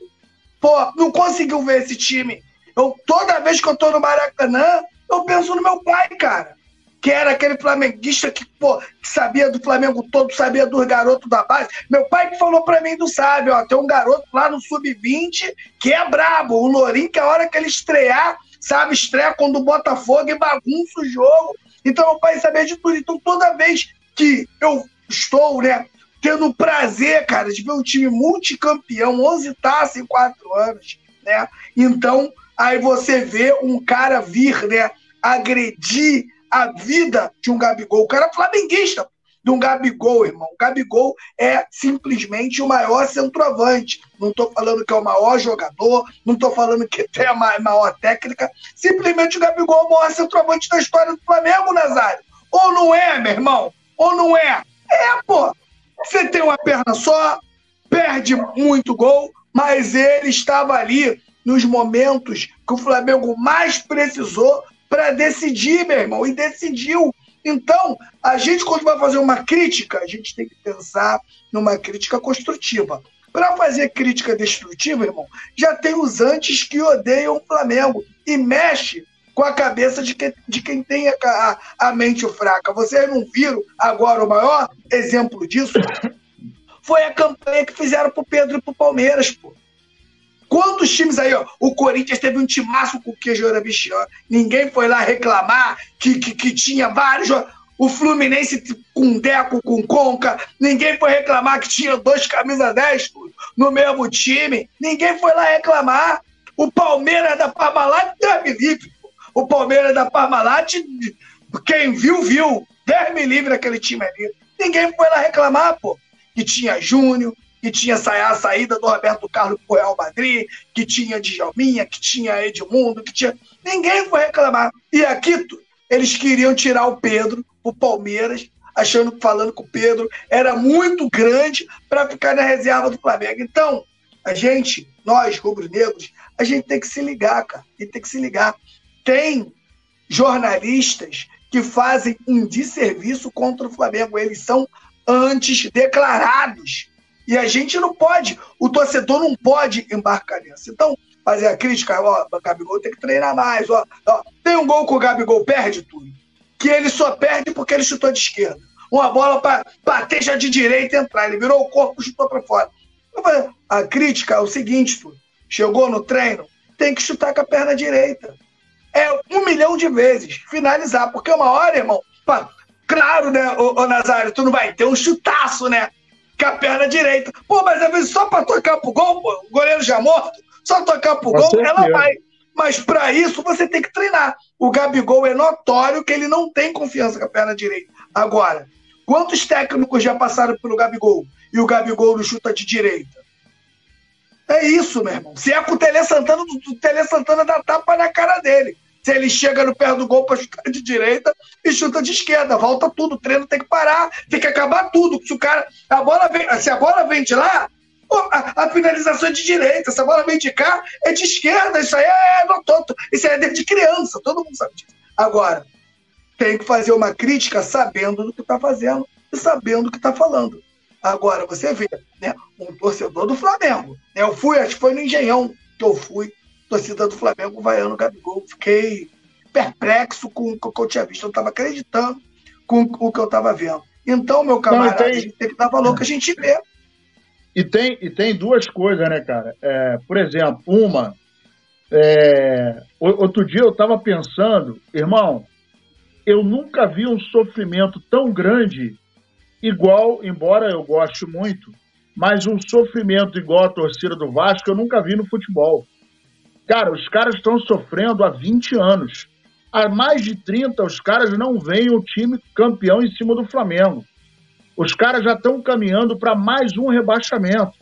pô, não conseguiu ver esse time. Eu, toda vez que eu tô no Maracanã, eu penso no meu pai, cara que era aquele flamenguista que, pô, que sabia do Flamengo todo, sabia dos garotos da base. Meu pai que falou para mim do sabe, ó, tem um garoto lá no sub-20 que é brabo, o Lourinho, que a hora que ele estrear, sabe, estreia quando o Botafogo e bagunça o jogo. Então meu pai sabia de tudo. Então toda vez que eu estou, né, tendo o prazer, cara, de ver um time multicampeão, 11 taças em quatro anos, né? Então, aí você vê um cara vir, né, agredir a vida de um Gabigol. O cara é flamenguista de um Gabigol, irmão. O Gabigol é simplesmente o maior centroavante. Não estou falando que é o maior jogador, não estou falando que tem a maior técnica. Simplesmente o Gabigol é o maior centroavante da história do Flamengo, Nazário. Ou não é, meu irmão? Ou não é? É, pô. Você tem uma perna só, perde muito gol, mas ele estava ali nos momentos que o Flamengo mais precisou para decidir, meu irmão, e decidiu. Então, a gente, quando vai fazer uma crítica, a gente tem que pensar numa crítica construtiva. Para fazer crítica destrutiva, irmão, já tem os antes que odeiam o Flamengo e mexe com a cabeça de, que, de quem tem a, a, a mente fraca. Vocês não viram agora o maior exemplo disso? Foi a campanha que fizeram pro Pedro e pro Palmeiras, pô. Quantos times aí, ó? O Corinthians teve um timaço com o Queijoura Bichian. Ninguém foi lá reclamar que, que, que tinha vários. O Fluminense com Deco, com Conca. Ninguém foi reclamar que tinha dois camisa 10 no mesmo time. Ninguém foi lá reclamar. O Palmeiras da Parmalat, Deus livre. O Palmeiras da Parmalat, quem viu, viu. Deus livre aquele time ali. Ninguém foi lá reclamar, pô. Que tinha Júnior, que tinha a saída do Roberto Carlos para o Real Madrid, que tinha Djalminha, que tinha Edmundo, que tinha. Ninguém foi reclamar. E aqui eles queriam tirar o Pedro, o Palmeiras, achando, falando que o Pedro era muito grande para ficar na reserva do Flamengo. Então, a gente, nós, rubro-negros, a gente tem que se ligar, cara. A gente tem que se ligar. Tem jornalistas que fazem um desserviço contra o Flamengo. Eles são antes declarados e a gente não pode, o torcedor não pode embarcar nisso. Então, fazer a crítica, ó, o Gabigol tem que treinar mais, ó, ó. Tem um gol que o Gabigol perde tudo, que ele só perde porque ele chutou de esquerda. Uma bola para bater já de direita entrar. Ele virou o corpo e chutou para fora. A crítica é o seguinte, tudo. Chegou no treino, tem que chutar com a perna direita. É um milhão de vezes finalizar, porque uma hora, irmão, pá, claro, né, ô, ô Nazário, tu não vai ter um chutaço, né? Com a perna direita. Pô, mas às vezes só para tocar pro gol, o goleiro já morto, só tocar pro gol, ela vai. Mas para isso você tem que treinar. O Gabigol é notório que ele não tem confiança com a perna direita. Agora, quantos técnicos já passaram pelo Gabigol e o Gabigol não chuta de direita? É isso, meu irmão. Se é com o Tele Santana, o Tele Santana dá tapa na cara dele. Se ele chega no pé do gol para chutar de direita e chuta de esquerda, volta tudo. O treino tem que parar, tem que acabar tudo. Se o cara. A bola vem, se a bola vem de lá, a, a, finalização é de direita. Se a bola vem de cá, é de esquerda. Isso aí é, não, todo, isso aí é desde criança, todo mundo sabe disso. Agora, tem que fazer uma crítica sabendo do que está fazendo e sabendo o que está falando. Agora, você vê, né, um torcedor do Flamengo. Né, eu fui, acho que foi no Engenhão que eu fui torcida do Flamengo vaiando o Gabigol. Fiquei perplexo com o que eu tinha visto. Eu estava acreditando com o que eu estava vendo. Então, meu camarada, tem... a gente tem que dar valor que a gente vê. E tem, e tem duas coisas, né, cara? É, por exemplo, uma. É, outro dia eu estava pensando, irmão, eu nunca vi um sofrimento tão grande, igual, embora eu goste muito, mas um sofrimento igual a torcida do Vasco eu nunca vi no futebol. Cara, os caras estão sofrendo há 20 anos. Há mais de 30, os caras não veem o time campeão em cima do Flamengo. Os caras já estão caminhando para mais um rebaixamento.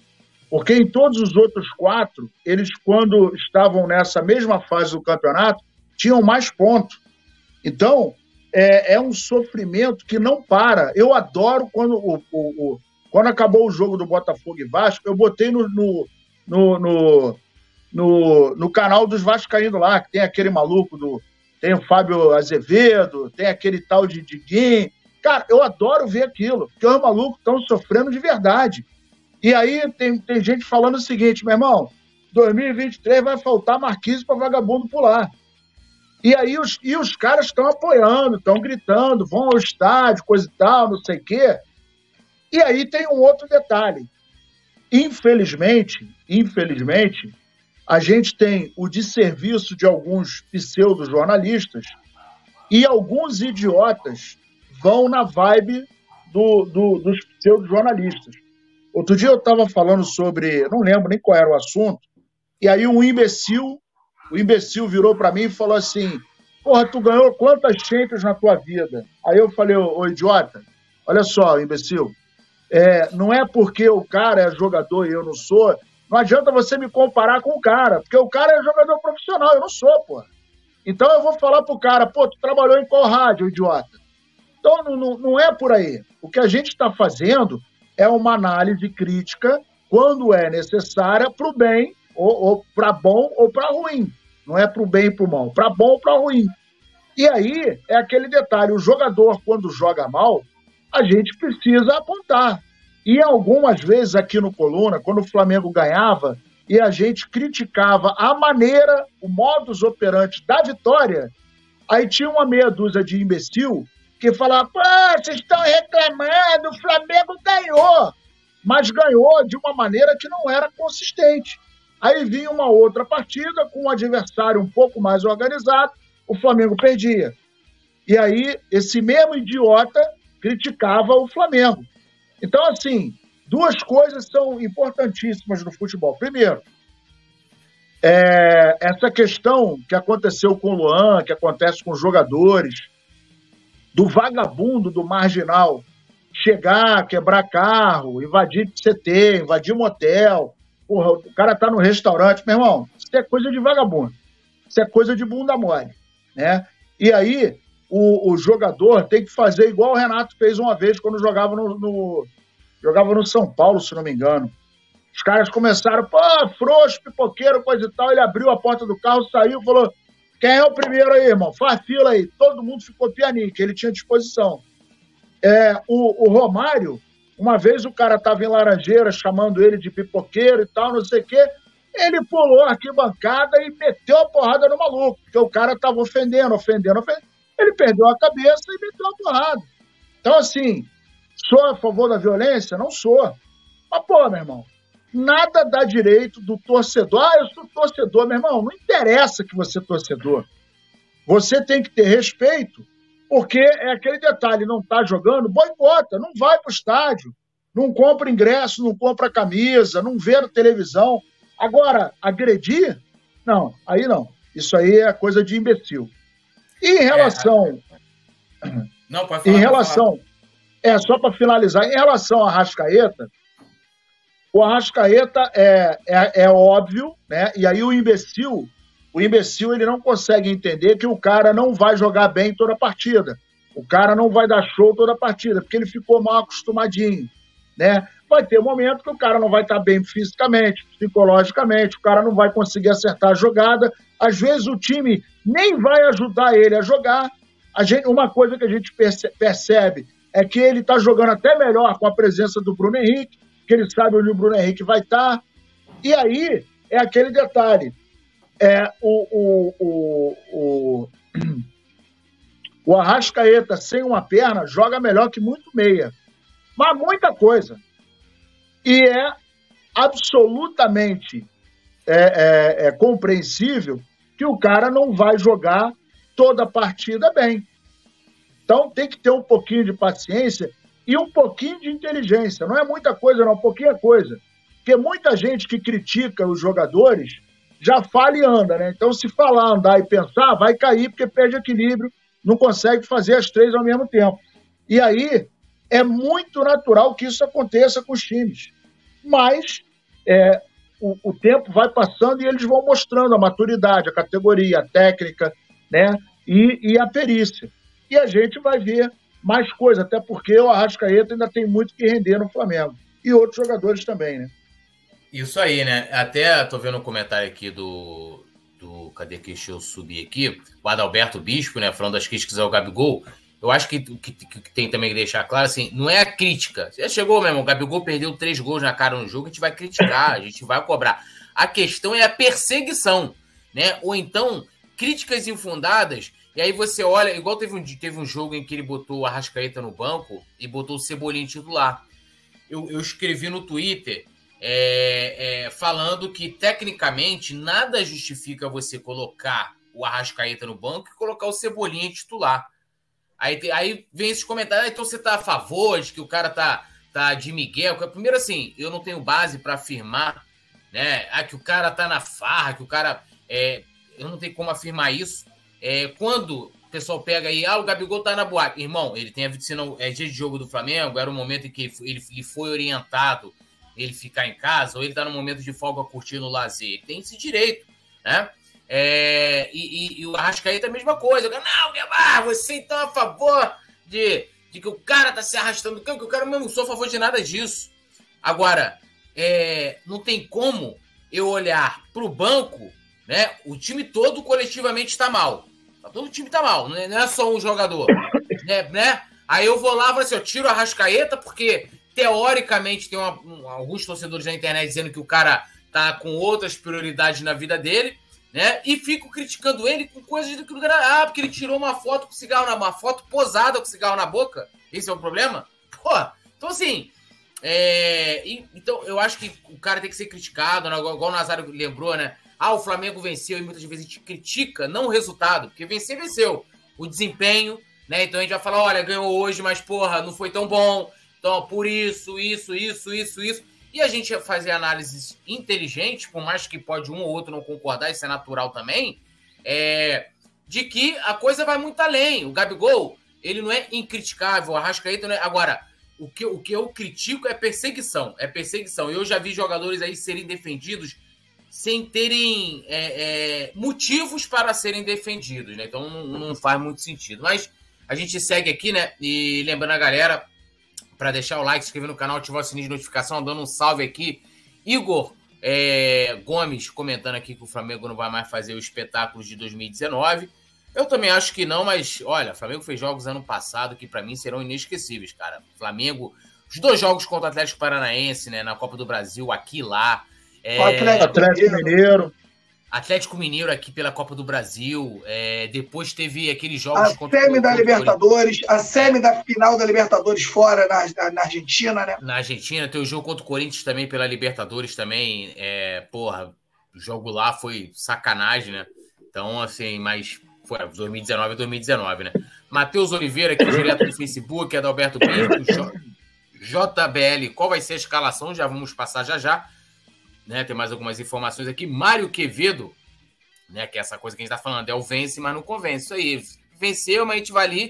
Porque em todos os outros quatro, eles, quando estavam nessa mesma fase do campeonato, tinham mais pontos. Então, é, é um sofrimento que não para. Eu adoro quando, o, o, o, quando acabou o jogo do Botafogo e Vasco, eu botei no, no, no, no, no, no canal dos Vascaínos lá, que tem aquele maluco do. Tem o Fábio Azevedo, tem aquele tal de Diguinho. Cara, eu adoro ver aquilo, porque os malucos estão sofrendo de verdade. E aí tem, tem gente falando o seguinte, meu irmão, 2023 vai faltar Marquise para vagabundo pular. E aí os, e os caras estão apoiando, estão gritando, vão ao estádio, coisa e tal, não sei o quê. E aí tem um outro detalhe. Infelizmente, infelizmente, a gente tem o desserviço de alguns pseudo-jornalistas e alguns idiotas vão na vibe do, do, dos pseudo-jornalistas. Outro dia eu estava falando sobre, não lembro nem qual era o assunto, e aí um imbecil, o imbecil virou para mim e falou assim: Porra, tu ganhou quantas Champions na tua vida? Aí eu falei: Ô, ô idiota, olha só, imbecil, é, não é porque o cara é jogador e eu não sou, não adianta você me comparar com o cara, porque o cara é jogador profissional, eu não sou, pô. Então eu vou falar pro cara: Pô, tu trabalhou em qual rádio, idiota? Então não, não, não é por aí. O que a gente está fazendo é uma análise crítica, quando é necessária, para o bem, ou, ou para bom ou para ruim. Não é para o bem e para o mal, para bom ou para ruim. E aí é aquele detalhe: o jogador, quando joga mal, a gente precisa apontar. E algumas vezes aqui no Coluna, quando o Flamengo ganhava e a gente criticava a maneira, o modus operandi da vitória, aí tinha uma meia dúzia de imbecil que falava, pô, vocês estão reclamando, o Flamengo ganhou, mas ganhou de uma maneira que não era consistente. Aí vinha uma outra partida com um adversário um pouco mais organizado, o Flamengo perdia. E aí esse mesmo idiota criticava o Flamengo. Então, assim, duas coisas são importantíssimas no futebol. Primeiro, é, essa questão que aconteceu com o Luan, que acontece com os jogadores, do vagabundo, do marginal, chegar, quebrar carro, invadir CT, invadir motel. Porra, o cara tá no restaurante, meu irmão, isso é coisa de vagabundo. Isso é coisa de bunda mole, né? E aí, o, o jogador tem que fazer igual o Renato fez uma vez quando jogava no, no, jogava no São Paulo, se não me engano. Os caras começaram, pô, frouxo, pipoqueiro, coisa e tal. Ele abriu a porta do carro, saiu falou: quem é o primeiro aí, irmão? Faz fila aí. Todo mundo ficou pianinho, que ele tinha disposição. É, o, o Romário, uma vez o cara estava em Laranjeira chamando ele de pipoqueiro e tal, não sei o quê. Ele pulou a arquibancada e meteu a porrada no maluco, porque o cara estava ofendendo, ofendendo, ofendendo. Ele perdeu a cabeça e meteu a porrada. Então, assim, sou a favor da violência? Não sou. Mas, pô, meu irmão, nada dá direito do torcedor. Ah, eu sou torcedor, meu irmão. Não interessa que você é torcedor. Você tem que ter respeito, porque é aquele detalhe: não está jogando, boicota, não vai para o estádio, não compra ingresso, não compra camisa, não vê na televisão. Agora, agredir? Não, aí não. Isso aí é coisa de imbecil. E em relação. É, não, pode falar. Em relação. É, só para finalizar, em relação a Rascaeta, o Arrascaeta é, é, é óbvio, né? E aí o imbecil, o imbecil ele não consegue entender que o cara não vai jogar bem toda a partida. O cara não vai dar show toda a partida, porque ele ficou mal acostumadinho, né? Vai ter um momento que o cara não vai estar bem fisicamente, psicologicamente, o cara não vai conseguir acertar a jogada. Às vezes o time nem vai ajudar ele a jogar. A gente, uma coisa que a gente percebe é que ele está jogando até melhor com a presença do Bruno Henrique que ele sabe onde o Bruno Henrique vai estar. Tá. E aí é aquele detalhe. É, o, o, o, o, o Arrascaeta sem uma perna joga melhor que muito meia. Mas muita coisa. E é absolutamente é, é, é compreensível que o cara não vai jogar toda a partida bem. Então tem que ter um pouquinho de paciência e um pouquinho de inteligência. Não é muita coisa, não, pouquinha coisa. Porque muita gente que critica os jogadores já fala e anda, né? Então, se falar, andar e pensar, vai cair porque perde equilíbrio, não consegue fazer as três ao mesmo tempo. E aí é muito natural que isso aconteça com os times. Mas é, o, o, tempo vai passando e eles vão mostrando a maturidade, a categoria, a técnica, né? E, e a perícia. E a gente vai ver mais coisa, até porque o Arrascaeta ainda tem muito que render no Flamengo. E outros jogadores também, né? Isso aí, né? Até tô vendo um comentário aqui do. do cadê que eu subir aqui? O Adalberto Bispo, né? Falando das críticas ao Gabigol. Eu acho que o que, que, tem também que deixar claro, assim, não é a crítica. Você chegou mesmo, o Gabigol perdeu três gols na cara no jogo, a gente vai criticar, a gente vai cobrar. A questão é a perseguição, né? Ou então, críticas infundadas, e aí você olha, igual teve um, teve um jogo em que ele botou a Rascaeta no banco e botou o Cebolinha titular. Eu, eu escrevi no Twitter é, é, falando que, tecnicamente, nada justifica você colocar o Arrascaeta no banco e colocar o Cebolinha titular. Aí, aí vem esses comentários, ah, então você tá a favor de que o cara tá, tá de Miguel. Primeiro, assim, eu não tenho base para afirmar né, ah, que o cara tá na farra, que o cara. É, eu não tenho como afirmar isso. É, quando o pessoal pega aí, ah, o Gabigol tá na boate. Irmão, ele tem a vitina, é dia de jogo do Flamengo, era o momento em que ele, ele foi orientado ele ficar em casa, ou ele tá no momento de folga curtindo o lazer. Ele tem esse direito, né? É, e, e, e, o Arrascaeta é a mesma coisa. Não, Guilherme, você então é a favor de, de que o cara tá se arrastando do campo, que o cara mesmo não sou a favor de nada disso. Agora, é, não tem como eu olhar pro banco, né? O time todo coletivamente está mal. Todo o time está mal, não é, não é só um jogador. né, né? Aí eu vou lá e assim: eu tiro a Rascaeta, porque teoricamente tem uma, um, alguns torcedores na internet dizendo que o cara tá com outras prioridades na vida dele né? E fico criticando ele com coisas do que não Ah, porque ele tirou uma foto com cigarro na uma foto posada com cigarro na boca. Esse é o problema? Pô, então assim. É, e, então, eu acho que o cara tem que ser criticado, né? igual o Nazário lembrou, né? Ah, o Flamengo venceu e muitas vezes a gente critica, não o resultado, porque vencer, venceu. O desempenho, né? Então a gente vai falar: olha, ganhou hoje, mas porra, não foi tão bom. Então, por isso, isso, isso, isso, isso. E a gente fazer análises inteligentes, por mais que pode um ou outro não concordar, isso é natural também, é, de que a coisa vai muito além. O Gabigol, ele não é incriticável, o Arrascaeta não é... Agora, o que, o que eu critico é perseguição, é perseguição. Eu já vi jogadores aí serem defendidos sem terem é, é, motivos para serem defendidos, né? Então não, não faz muito sentido. Mas a gente segue aqui, né? E lembrando a galera, para deixar o like, se inscrever no canal, ativar o sininho de notificação, dando um salve aqui. Igor é, Gomes comentando aqui que o Flamengo não vai mais fazer o espetáculo de 2019. Eu também acho que não, mas olha, o Flamengo fez jogos ano passado que para mim serão inesquecíveis, cara. Flamengo, os dois jogos contra o Atlético Paranaense, né, na Copa do Brasil, aqui lá. É, Atlético Mineiro. Atlético Mineiro aqui pela Copa do Brasil. É, depois teve aqueles jogos a contra semi da Libertadores, a semi da final da Libertadores fora na, na, Argentina, né? Na Argentina, tem o jogo contra o Corinthians também pela Libertadores também. É, porra, o jogo lá foi sacanagem, né? Então, assim, mas foi 2019 2019, né? Matheus Oliveira, aqui direto do Facebook, Adalberto Pinto, JBL, qual vai ser a escalação? Já vamos passar já já né? Tem mais algumas informações aqui. Mário Quevedo, né? Que é essa coisa que a gente está falando, é o vence, mas não convence. Isso aí. Venceu, mas a gente vai ali,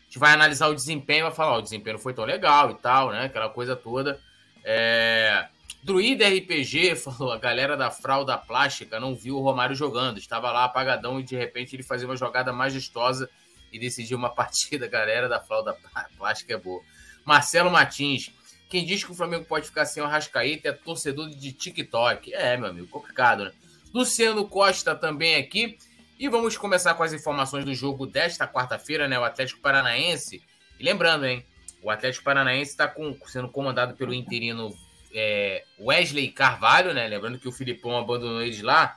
a gente vai analisar o desempenho, vai falar, ó, o desempenho foi tão legal e tal, né? Aquela coisa toda. É... Druida RPG falou: a galera da fralda plástica não viu o Romário jogando, estava lá apagadão e de repente ele fazia uma jogada majestosa e decidiu uma partida. Galera da fralda plástica é boa. Marcelo Martins, quem diz que o Flamengo pode ficar sem o Arrascaeta é torcedor de TikTok. É, meu amigo, complicado, né? Luciano Costa também aqui. E vamos começar com as informações do jogo desta quarta-feira, né? O Atlético Paranaense. E lembrando, hein? O Atlético Paranaense está com, sendo comandado pelo interino é, Wesley Carvalho, né? Lembrando que o Filipão abandonou eles lá.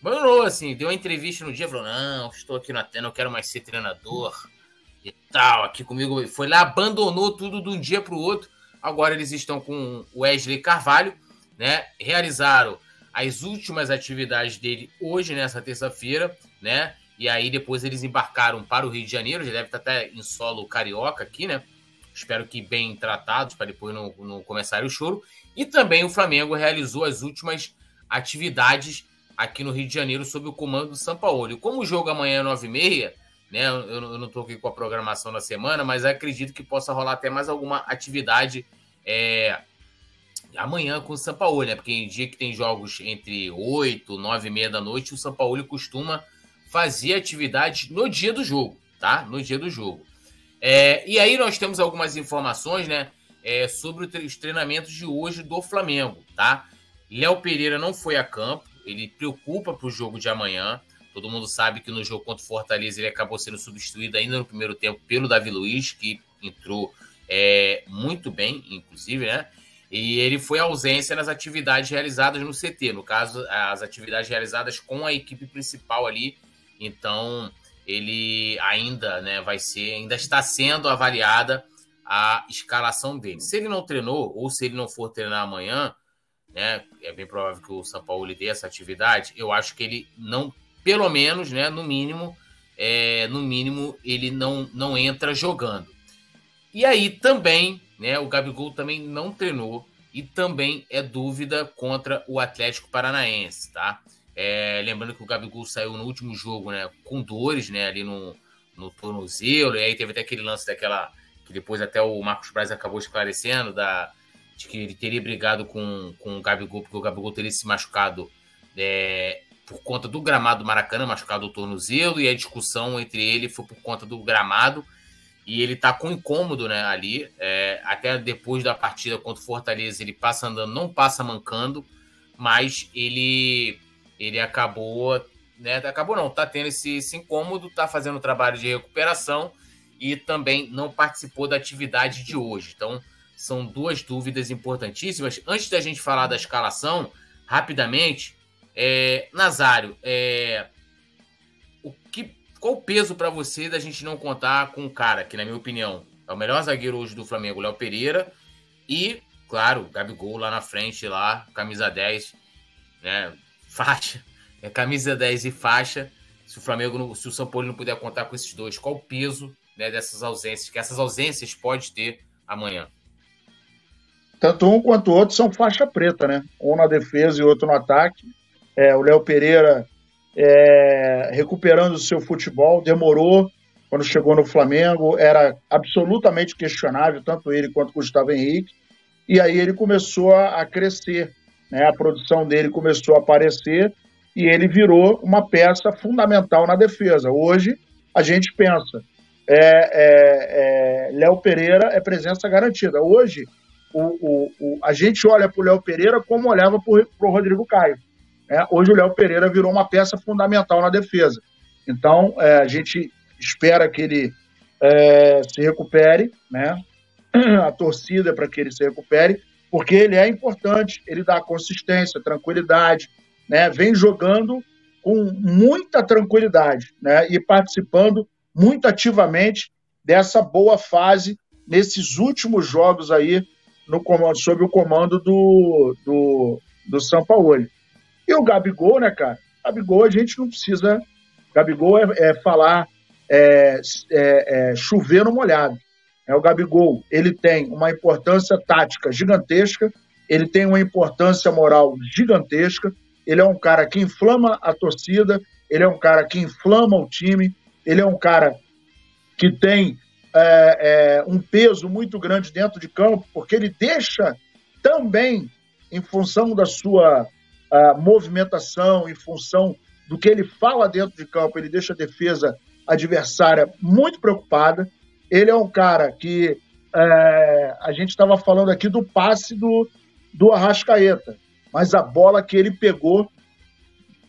Abandonou, assim, deu uma entrevista no dia, falou: Não, estou aqui na tela, não quero mais ser treinador e tal, aqui comigo. Foi lá, abandonou tudo de um dia para o outro. Agora eles estão com o Wesley Carvalho, né? Realizaram as últimas atividades dele hoje, nessa terça-feira, né? E aí depois eles embarcaram para o Rio de Janeiro, já deve estar até em solo carioca aqui, né? Espero que bem tratados para depois não, não começar o choro. E também o Flamengo realizou as últimas atividades aqui no Rio de Janeiro sob o comando do São Paulo. E como o jogo amanhã é 9h30, né? Eu, eu não estou aqui com a programação da semana, mas acredito que possa rolar até mais alguma atividade é, amanhã com o São Paulo, né? Porque em dia que tem jogos entre 8, 9 e meia da noite, o São Paulo costuma fazer atividade no dia do jogo, tá? No dia do jogo. É, e aí nós temos algumas informações, né? É, sobre os treinamentos de hoje do Flamengo, tá? Léo Pereira não foi a campo, ele preocupa para o jogo de amanhã. Todo mundo sabe que no jogo contra o Fortaleza ele acabou sendo substituído ainda no primeiro tempo pelo Davi Luiz, que entrou é, muito bem, inclusive, né? E ele foi ausência nas atividades realizadas no CT, no caso, as atividades realizadas com a equipe principal ali. Então, ele ainda né, vai ser, ainda está sendo avaliada a escalação dele. Se ele não treinou, ou se ele não for treinar amanhã, né, é bem provável que o São Paulo lhe dê essa atividade. Eu acho que ele não pelo menos, né, no mínimo, é, no mínimo ele não, não entra jogando. E aí também, né, o Gabigol também não treinou e também é dúvida contra o Atlético Paranaense, tá? É, lembrando que o Gabigol saiu no último jogo, né, com dores, né, ali no, no tornozelo, e aí teve até aquele lance daquela que depois até o Marcos Braz acabou esclarecendo da de que ele teria brigado com, com o Gabigol porque o Gabigol teria se machucado é, por conta do gramado do Maracanã, machucado o tornozelo, e a discussão entre ele foi por conta do gramado. E ele tá com incômodo né, ali. É, até depois da partida contra o Fortaleza, ele passa andando, não passa mancando, mas ele ele acabou, né? Acabou não, tá tendo esse, esse incômodo, tá fazendo trabalho de recuperação e também não participou da atividade de hoje. Então, são duas dúvidas importantíssimas. Antes da gente falar da escalação, rapidamente, é, Nazário, é, o que, qual o peso para você da gente não contar com um cara que, na minha opinião, é o melhor zagueiro hoje do Flamengo, Léo Pereira, e, claro, Gabigol lá na frente, lá, camisa 10, né, faixa, é, camisa 10 e faixa. Se o Flamengo, se o São Paulo não puder contar com esses dois, qual o peso né, dessas ausências, que essas ausências pode ter amanhã? Tanto um quanto o outro são faixa preta, né? Um na defesa e outro no ataque. É, o Léo Pereira é, recuperando o seu futebol, demorou quando chegou no Flamengo, era absolutamente questionável, tanto ele quanto o Gustavo Henrique, e aí ele começou a, a crescer, né? a produção dele começou a aparecer e ele virou uma peça fundamental na defesa. Hoje, a gente pensa, é, é, é, Léo Pereira é presença garantida. Hoje, o, o, o a gente olha para o Léo Pereira como olhava para o Rodrigo Caio. É, hoje o Léo Pereira virou uma peça fundamental na defesa. Então, é, a gente espera que ele é, se recupere, né? A torcida para que ele se recupere, porque ele é importante, ele dá consistência, tranquilidade, né? Vem jogando com muita tranquilidade, né? E participando muito ativamente dessa boa fase nesses últimos jogos aí no comando, sob o comando do, do, do São Paulo. E o Gabigol, né, cara? Gabigol a gente não precisa. Gabigol é, é falar é, é, é, chover no molhado. É, o Gabigol ele tem uma importância tática gigantesca, ele tem uma importância moral gigantesca. Ele é um cara que inflama a torcida, ele é um cara que inflama o time, ele é um cara que tem é, é, um peso muito grande dentro de campo, porque ele deixa também, em função da sua a movimentação, em função do que ele fala dentro de campo, ele deixa a defesa adversária muito preocupada. Ele é um cara que é, a gente estava falando aqui do passe do, do Arrascaeta, mas a bola que ele pegou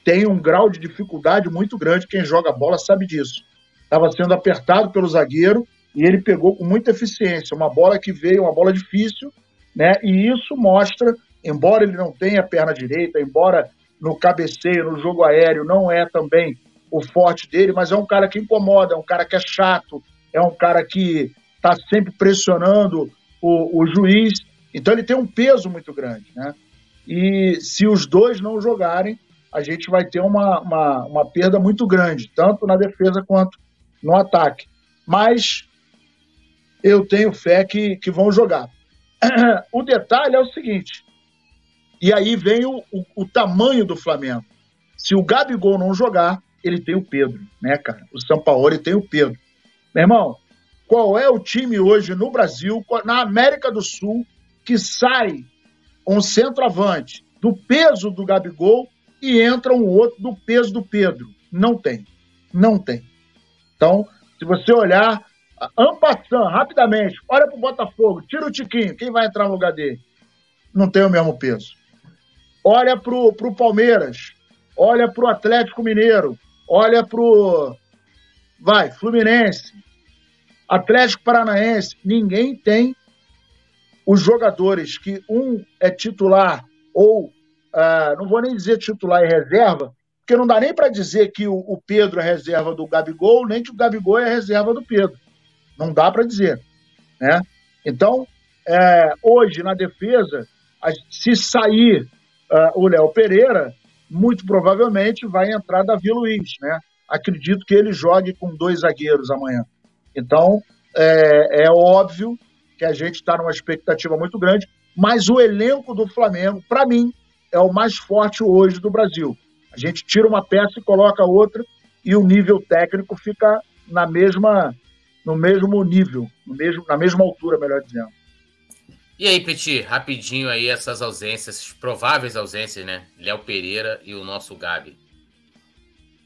tem um grau de dificuldade muito grande. Quem joga bola sabe disso. Estava sendo apertado pelo zagueiro e ele pegou com muita eficiência. Uma bola que veio, uma bola difícil, né? E isso mostra embora ele não tenha perna direita, embora no cabeceio, no jogo aéreo, não é também o forte dele, mas é um cara que incomoda, é um cara que é chato, é um cara que está sempre pressionando o, o, juiz. Então ele tem um peso muito grande, né? E se os dois não jogarem, a gente vai ter uma, uma, uma perda muito grande, tanto na defesa quanto no ataque. Mas eu tenho fé que, que vão jogar. O detalhe é o seguinte: e aí vem o, o, o tamanho do Flamengo. Se o Gabigol não jogar, ele tem o Pedro, né, cara? O São Paulo tem o Pedro. Meu irmão, qual é o time hoje no Brasil, na América do Sul, que sai um centroavante do peso do Gabigol e entra um outro do peso do Pedro? Não tem. Não tem. Então, se você olhar, ampassando rapidamente, olha para o Botafogo, tira o Tiquinho, quem vai entrar no lugar dele? Não tem o mesmo peso. Olha para o Palmeiras, olha para o Atlético Mineiro, olha para o. Vai, Fluminense, Atlético Paranaense, ninguém tem os jogadores que um é titular ou, uh, não vou nem dizer titular e reserva, porque não dá nem para dizer que o, o, Pedro é reserva do Gabigol, nem que o Gabigol é reserva do Pedro. Não dá para dizer. Né? Então, é, hoje, na defesa, se sair uh, o Léo Pereira, muito provavelmente vai entrar Davi Luiz. Né? Acredito que ele jogue com dois zagueiros amanhã. Então, é, é óbvio que a gente está numa expectativa muito grande, mas o elenco do Flamengo, para mim, é o mais forte hoje do Brasil. A gente tira uma peça e coloca outra e o nível técnico fica na mesma no mesmo nível, no mesmo, na mesma altura, melhor dizendo. E aí, Petit, rapidinho aí essas ausências, prováveis ausências, né? Léo Pereira e o nosso Gabi.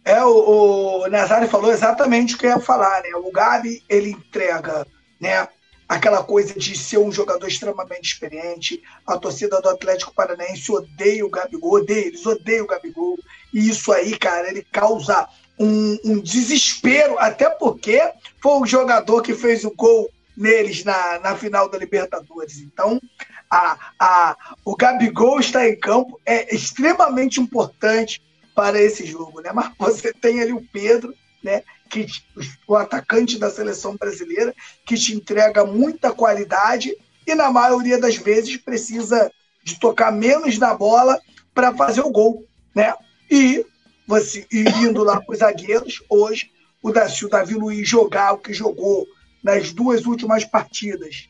É, o, o Nazário falou exatamente o que eu ia falar, né? O Gabi, ele entrega, né? aquela coisa de ser um jogador extremamente experiente. A torcida do Atlético Paranaense odeia o Gabigol, odeia, eles odeiam o Gabigol. E isso aí, cara, ele causa um, um desespero, até porque foi o jogador que fez o gol neles na, na final da Libertadores. Então, a, a, o Gabigol está em campo é extremamente importante para esse jogo, né? Mas você tem ali o Pedro, né? que o atacante da seleção brasileira, que te entrega muita qualidade e na maioria das vezes precisa de tocar menos na bola para fazer o gol, né? E você e indo lá para os zagueiros, hoje o Daci, o Davi Luiz jogar o que jogou nas duas últimas partidas.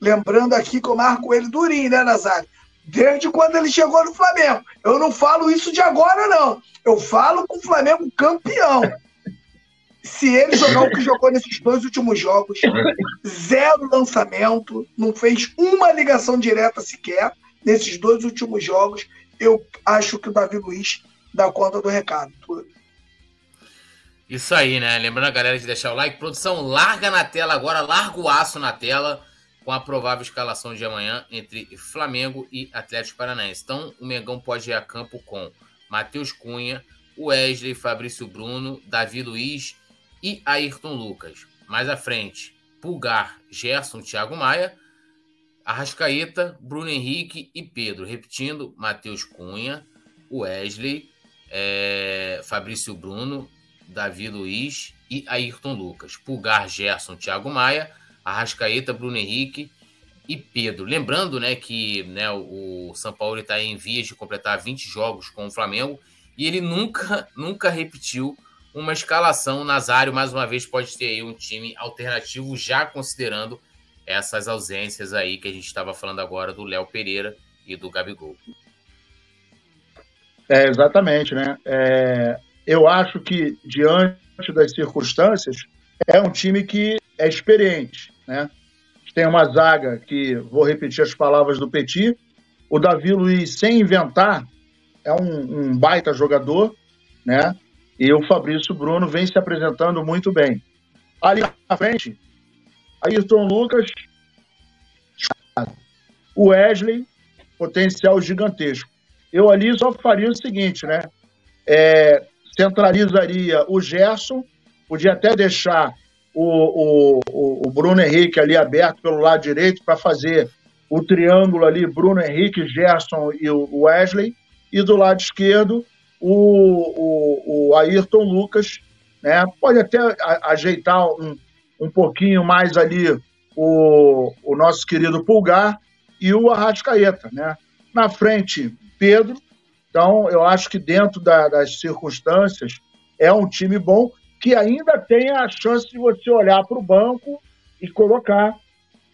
Lembrando aqui que eu marco ele durinho, né, Nazário? Desde quando ele chegou no Flamengo. Eu não falo isso de agora, não. Eu falo com o Flamengo campeão se ele jogar o que jogou nesses dois últimos jogos, zero lançamento, não fez uma ligação direta sequer nesses dois últimos jogos, eu acho que o Davi Luiz dá conta do recado. Isso aí, né? Lembrando a galera de deixar o like. Produção, larga na tela agora, larga o aço na tela com a provável escalação de amanhã entre Flamengo e Atlético Paranaense. Então, o Mengão pode ir a campo com Matheus Cunha, Wesley, Fabrício Bruno, Davi Luiz, e Ayrton Lucas. Mais à frente, Pulgar, Gerson, Thiago Maia, Arrascaeta, Bruno Henrique e Pedro. Repetindo, Matheus Cunha, Wesley, é, Fabrício Bruno, Davi Luiz e Ayrton Lucas. Pulgar, Gerson, Thiago Maia, Arrascaeta, Bruno Henrique e Pedro. Lembrando né, que né, o São Paulo está em vias de completar 20 jogos com o Flamengo e ele nunca, nunca repetiu uma escalação. Nazário, mais uma vez, pode ter aí um time alternativo, já considerando essas ausências aí que a gente estava falando agora do Léo Pereira e do Gabigol. É, exatamente, né? É, eu acho que, diante das circunstâncias, é um time que é experiente, né? Tem uma zaga que, vou repetir as palavras do Petit, o Davi Luiz, sem inventar, é um, um baita jogador, né? E o Fabrício Bruno vem se apresentando muito bem. Ali na frente, Ayrton Lucas, o Wesley, potencial gigantesco. Eu ali só faria o seguinte, né? É, centralizaria o Gerson, podia até deixar o, o, o Bruno Henrique ali aberto pelo lado direito para fazer o triângulo ali, Bruno Henrique, Gerson e o Wesley, e do lado esquerdo o, o, o Ayrton Lucas, né? Pode até ajeitar um, um pouquinho mais ali o, o nosso querido Pulgar e o Arrascaeta, né? Na frente, Pedro. Então, eu acho que dentro da, das circunstâncias é um time bom que ainda tem a chance de você olhar para o banco e colocar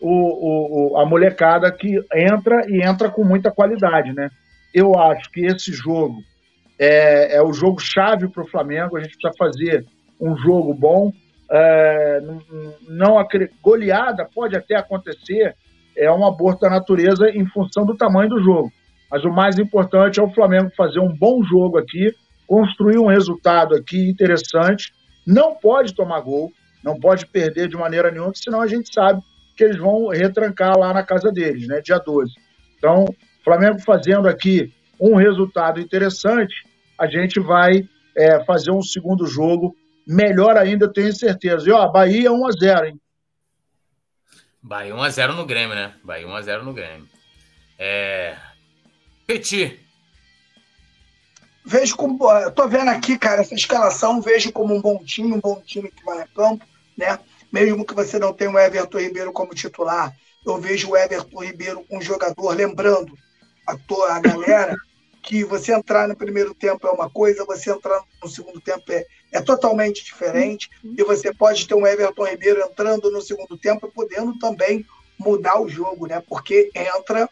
o, o, a molecada que entra e entra com muita qualidade, né? Eu acho que esse jogo é, é o jogo chave para o Flamengo. A gente precisa fazer um jogo bom. É, não, goleada pode até acontecer, é um aborto da natureza em função do tamanho do jogo. Mas o mais importante é o Flamengo fazer um bom jogo aqui, construir um resultado aqui interessante. Não pode tomar gol, não pode perder de maneira nenhuma, senão a gente sabe que eles vão retrancar lá na casa deles, né, dia 12. Então, Flamengo fazendo aqui um resultado interessante, a gente vai é, fazer um segundo jogo melhor ainda, tenho certeza. E ó, Bahia 1x0, hein? Bahia 1x0 no Grêmio, né? Bahia 1x0 no Grêmio. É... Petit. Vejo como. Tô vendo aqui, cara, essa escalação, vejo como um bom time, um bom time que vai a campo, né? Mesmo que você não tenha o Everton Ribeiro como titular, eu vejo o Everton Ribeiro um jogador, lembrando a, toda a galera, que você entrar no primeiro tempo é uma coisa, você entrar no segundo tempo é, é totalmente diferente, e você pode ter um Everton Ribeiro entrando no segundo tempo e podendo também mudar o jogo, né? Porque entra,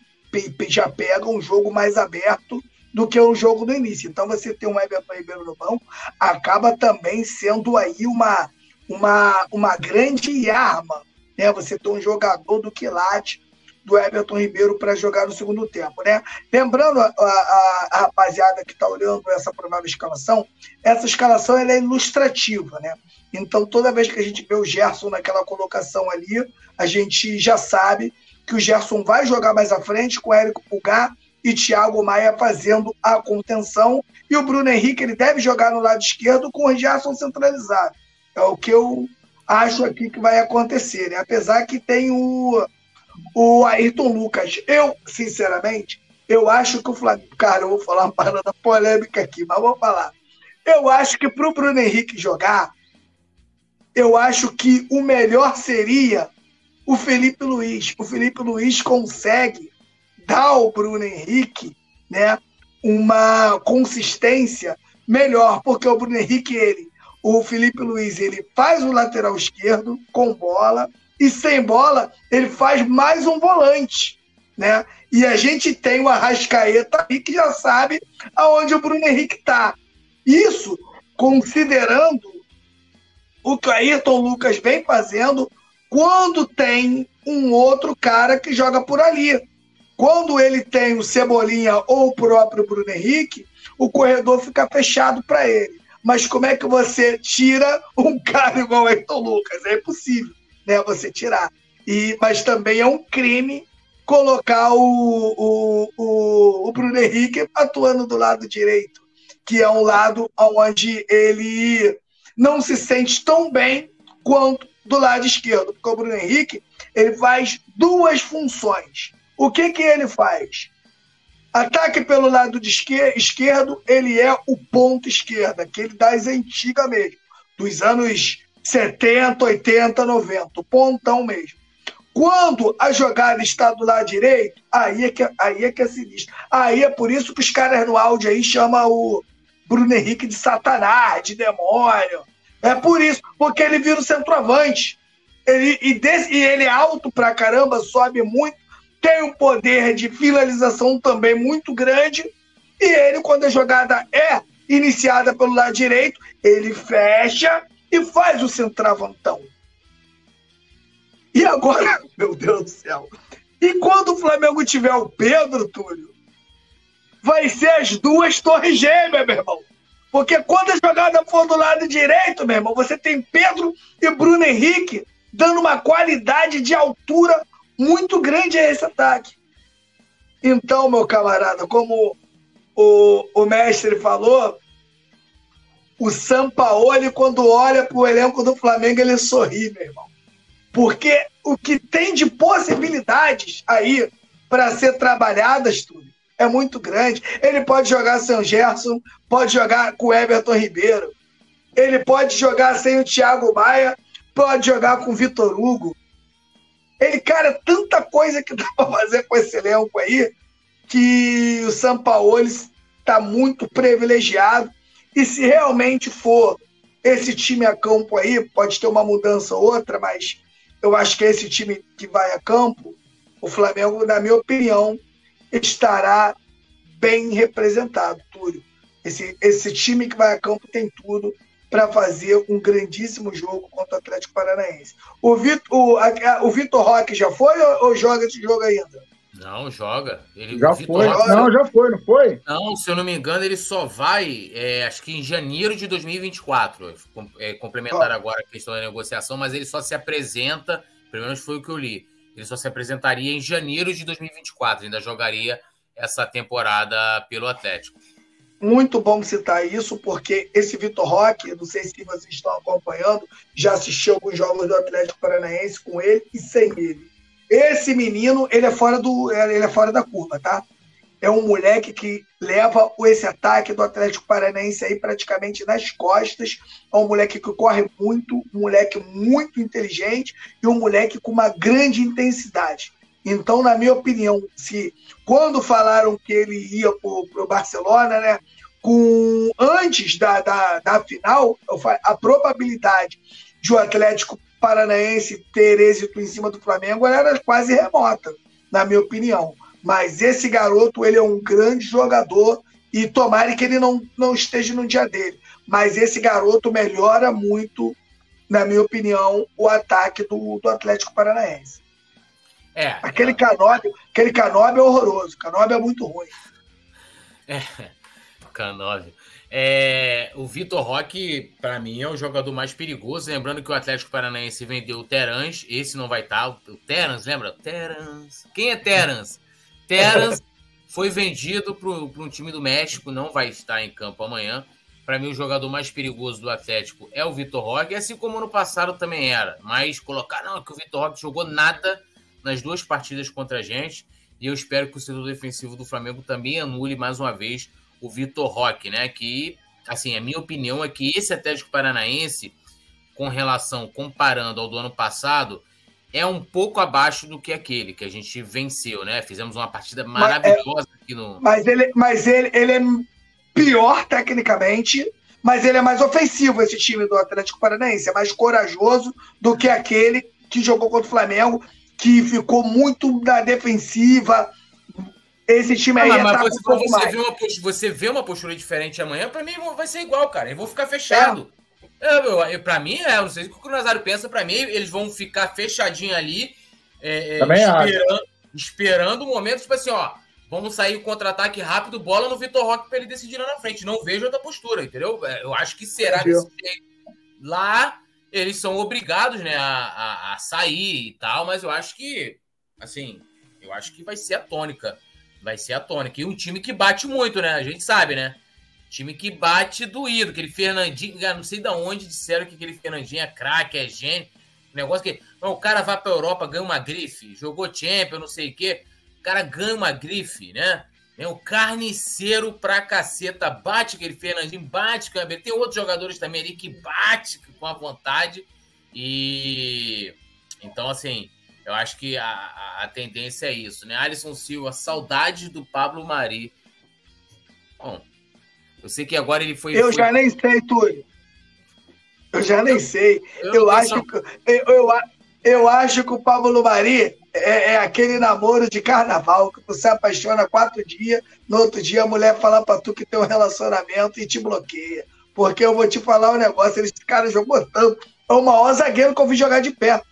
já pega um jogo mais aberto do que o jogo do início. Então você ter um Everton Ribeiro no banco acaba também sendo aí uma, uma, uma grande arma. Né? Você ter um jogador do quilate do Everton Ribeiro para jogar no segundo tempo. Né? Lembrando a, a, a rapaziada que está olhando essa provável escalação, essa escalação é ilustrativa. Né? Então, toda vez que a gente vê o Gerson naquela colocação ali, a gente já sabe que o Gerson vai jogar mais à frente com Érico Pulgar e Thiago Maia fazendo a contenção. E o Bruno Henrique ele deve jogar no lado esquerdo com o Gerson centralizado. É o que eu acho aqui que vai acontecer. Né? Apesar que tem o, o Ayrton Lucas. Eu, sinceramente, eu acho que o Flamengo. Cara, eu vou falar uma parada polêmica aqui, mas vou falar. Eu acho que para o Bruno Henrique jogar, eu acho que o melhor seria o Felipe Luiz. O Felipe Luiz consegue dá ao Bruno Henrique né, uma consistência melhor, porque o Bruno Henrique, ele, o Felipe Luiz, ele faz o lateral esquerdo com bola e sem bola ele faz mais um volante, né? E a gente tem o Arrascaeta aí que já sabe aonde o Bruno Henrique está. Isso considerando o que o Ayrton Lucas vem fazendo quando tem um outro cara que joga por ali. Quando ele tem o Cebolinha ou o próprio Bruno Henrique, o corredor fica fechado para ele. Mas como é que você tira um cara igual o Ayrton Lucas? É impossível, né? Você tirar. E, mas também é um crime colocar o, o, o, o Bruno Henrique atuando do lado direito, que é um lado onde ele não se sente tão bem quanto do lado esquerdo, porque o Bruno Henrique ele faz duas funções. O que, que ele faz? Ataque pelo lado esquerdo, ele é o ponto esquerda, aquele das antigas mesmo, dos anos 70, 80, 90, o pontão mesmo. Quando a jogada está do lado direito, aí é que, aí é, que é sinistro. Aí é por isso que os caras no áudio aí chamam o Bruno Henrique de Satanás, de demônio. É por isso, porque ele vira o centroavante. Ele, e, desse, e ele é alto pra caramba, sobe muito tem um poder de finalização também muito grande. E ele, quando a jogada é iniciada pelo lado direito, ele fecha e faz o centravantão. E agora, meu Deus do céu. E quando o Flamengo tiver o Pedro, Túlio, vai ser as duas torres gêmeas, meu irmão. Porque quando a jogada for do lado direito, meu irmão, você tem Pedro e Bruno Henrique dando uma qualidade de altura muito grande é esse ataque. Então, meu camarada, como o, o mestre falou, o Sampaoli, quando olha para o elenco do Flamengo, ele sorri, meu irmão. Porque o que tem de possibilidades aí para ser trabalhadas, tudo, é muito grande. Ele pode jogar sem o Gerson, pode jogar com o Everton Ribeiro, ele pode jogar sem o Thiago Maia, pode jogar com o Vitor Hugo, ele, cara, tanta coisa que dá para fazer com esse elenco aí, que o Sampaoli está muito privilegiado. E se realmente for esse time a campo aí, pode ter uma mudança ou outra, mas eu acho que esse time que vai a campo, o Flamengo, na minha opinião, estará bem representado, Túlio. Esse, esse time que vai a campo tem tudo para fazer um grandíssimo jogo contra o Atlético Paranaense. O Vitor, o, o Vitor Roque já foi ou, ou, joga esse jogo ainda? Não, joga. Ele, já foi. Roque, não, já foi, não foi? Não, se eu não me engano, ele só vai, é, acho que em janeiro de 2024. É, complementar oh. agora a questão da negociação, mas ele só se apresenta, pelo menos foi o que eu li. Ele só se apresentaria em janeiro de 2024. Ainda jogaria essa temporada pelo Atlético. Muito bom citar isso, porque esse Vitor Roque, não sei se vocês estão acompanhando, já assistiu alguns jogos do Atlético Paranaense com ele e sem ele. Esse menino, ele é fora do, ele é fora da curva, tá? É um moleque que leva esse ataque do Atlético Paranaense aí praticamente nas costas. É um moleque que corre muito, um moleque muito inteligente e um moleque com uma grande intensidade. Então, na minha opinião, se quando falaram que ele ia para o Barcelona, né, com antes da, da, da final, a probabilidade de o Atlético Paranaense ter êxito em cima do Flamengo era quase remota, na minha opinião. Mas esse garoto, ele é um grande jogador e tomara que ele não, não esteja no dia dele. Mas esse garoto melhora muito, na minha opinião, o ataque do, do Atlético Paranaense. É. Aquele é. Canóbio, aquele Canóbio é horroroso. Canóbio é muito ruim. É, Canóbio. É, o Vitor Roque, para mim, é o jogador mais perigoso. Lembrando que o Atlético Paranaense vendeu o Terans, esse não vai estar. Tá. O Terans, lembra? Terans. Quem é Terans? Terans foi vendido para um time do México, não vai estar em campo amanhã. Para mim, o jogador mais perigoso do Atlético é o Vitor Roque, assim como no passado também era. Mas colocar, não, que o Vitor Roque jogou nada nas duas partidas contra a gente. E eu espero que o setor defensivo do Flamengo também anule mais uma vez o Vitor Roque, né? Que, assim, a minha opinião é que esse Atlético Paranaense, com relação, comparando ao do ano passado, é um pouco abaixo do que aquele que a gente venceu, né? Fizemos uma partida maravilhosa mas, é, aqui no. Mas ele, mas ele, ele é pior tecnicamente, mas ele é mais ofensivo, esse time do Atlético Paranaense. É mais corajoso do que aquele que jogou contra o Flamengo que ficou muito na defensiva. Esse time aí ah, mas você, um você, vê uma, você vê uma postura diferente amanhã, para mim vai ser igual, cara. Eu vou ficar fechado. É. Eu, eu, para mim, é, não sei o que o Nazário pensa, para mim, eles vão ficar fechadinho ali, é, é esperando, esperando o momento, tipo assim, ó, vamos sair contra-ataque rápido, bola no Vitor Roque para ele decidir lá na frente. Não vejo outra postura, entendeu? É, eu acho que será desse jeito. Lá eles são obrigados, né, a, a, a, sair e tal, mas eu acho que, assim, eu acho que vai ser a tônica. Vai ser a tônica. E um time que bate muito, né? A gente sabe, né? Time que bate doído. Aquele Fernandinho, não sei de onde disseram que aquele Fernandinho é craque, é gênio. Negócio que. Não, o cara vai pra Europa, ganha uma grife, jogou Champions, não sei o quê. O cara ganha uma grife, né? É o carniceiro pra caceta. Bate aquele Fernandinho, bate com a Tem outros jogadores também ali que bate com a vontade. E então, assim, eu acho que a, a, tendência é isso, né? Alisson Silva, saudade do Pablo Mari. Bom, eu sei que agora ele foi. Eu foi... já nem sei, Túlio. Eu já nem sei. Eu, eu acho, que, eu, eu, eu acho que o Pablo Mari é, é, aquele namoro de carnaval que você apaixona quatro dias, no outro dia a mulher fala pra tu que tem um relacionamento e te bloqueia. Porque eu vou te falar um negócio, esse cara jogou tanto. É o maior zagueiro que eu vi jogar de perto.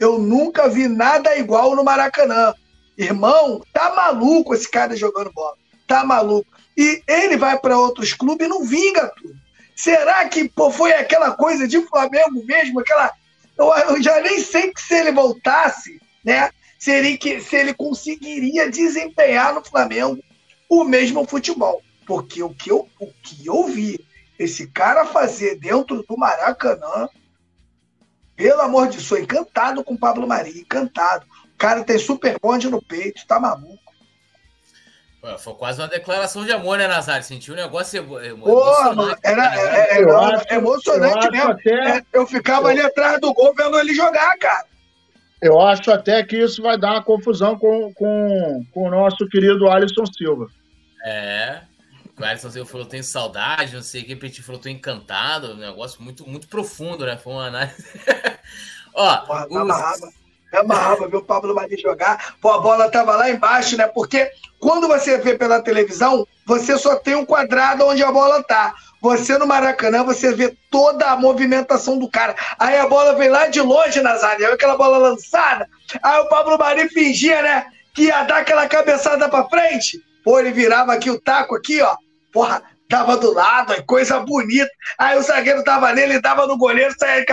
Eu nunca vi nada igual no Maracanã. Irmão, tá maluco esse cara jogando bola. Tá maluco. E ele vai para outros clubes e não vinga tudo. Será que pô, foi aquela coisa de Flamengo mesmo? Aquela. Eu, já nem sei que se ele voltasse, né? Seria que se ele conseguiria desempenhar no Flamengo o mesmo futebol. Porque o que eu, o que eu vi esse cara fazer dentro do Maracanã, pelo amor de Deus, encantado com o Pablo Mari, encantado. O cara tem super bonde no peito, tá maluco. Foi quase uma declaração de amor, né, Nazário? Sentiu um negócio emocionante. era, né? é, é, eu acho, emocionante eu mesmo. Até... É, eu ficava ali atrás do gol vendo ele jogar, cara. Eu acho até que isso vai dar uma confusão com, com, com o nosso querido Alisson Silva. É. O Alisson Silva falou: tem saudade, não sei o que. Petit falou: tô encantado. Um negócio muito, muito profundo, né? Foi uma análise. Ó, Porra, os... Me amarrava o Pablo Mari jogar. Pô, a bola tava lá embaixo, né? Porque quando você vê pela televisão, você só tem um quadrado onde a bola tá. Você no Maracanã, você vê toda a movimentação do cara. Aí a bola vem lá de longe, Nazário, aquela bola lançada. Aí o Pablo Mari fingia, né, que ia dar aquela cabeçada pra frente. Pô, ele virava aqui o taco aqui, ó. Porra, tava do lado, coisa bonita. Aí o zagueiro tava nele, dava no goleiro, saia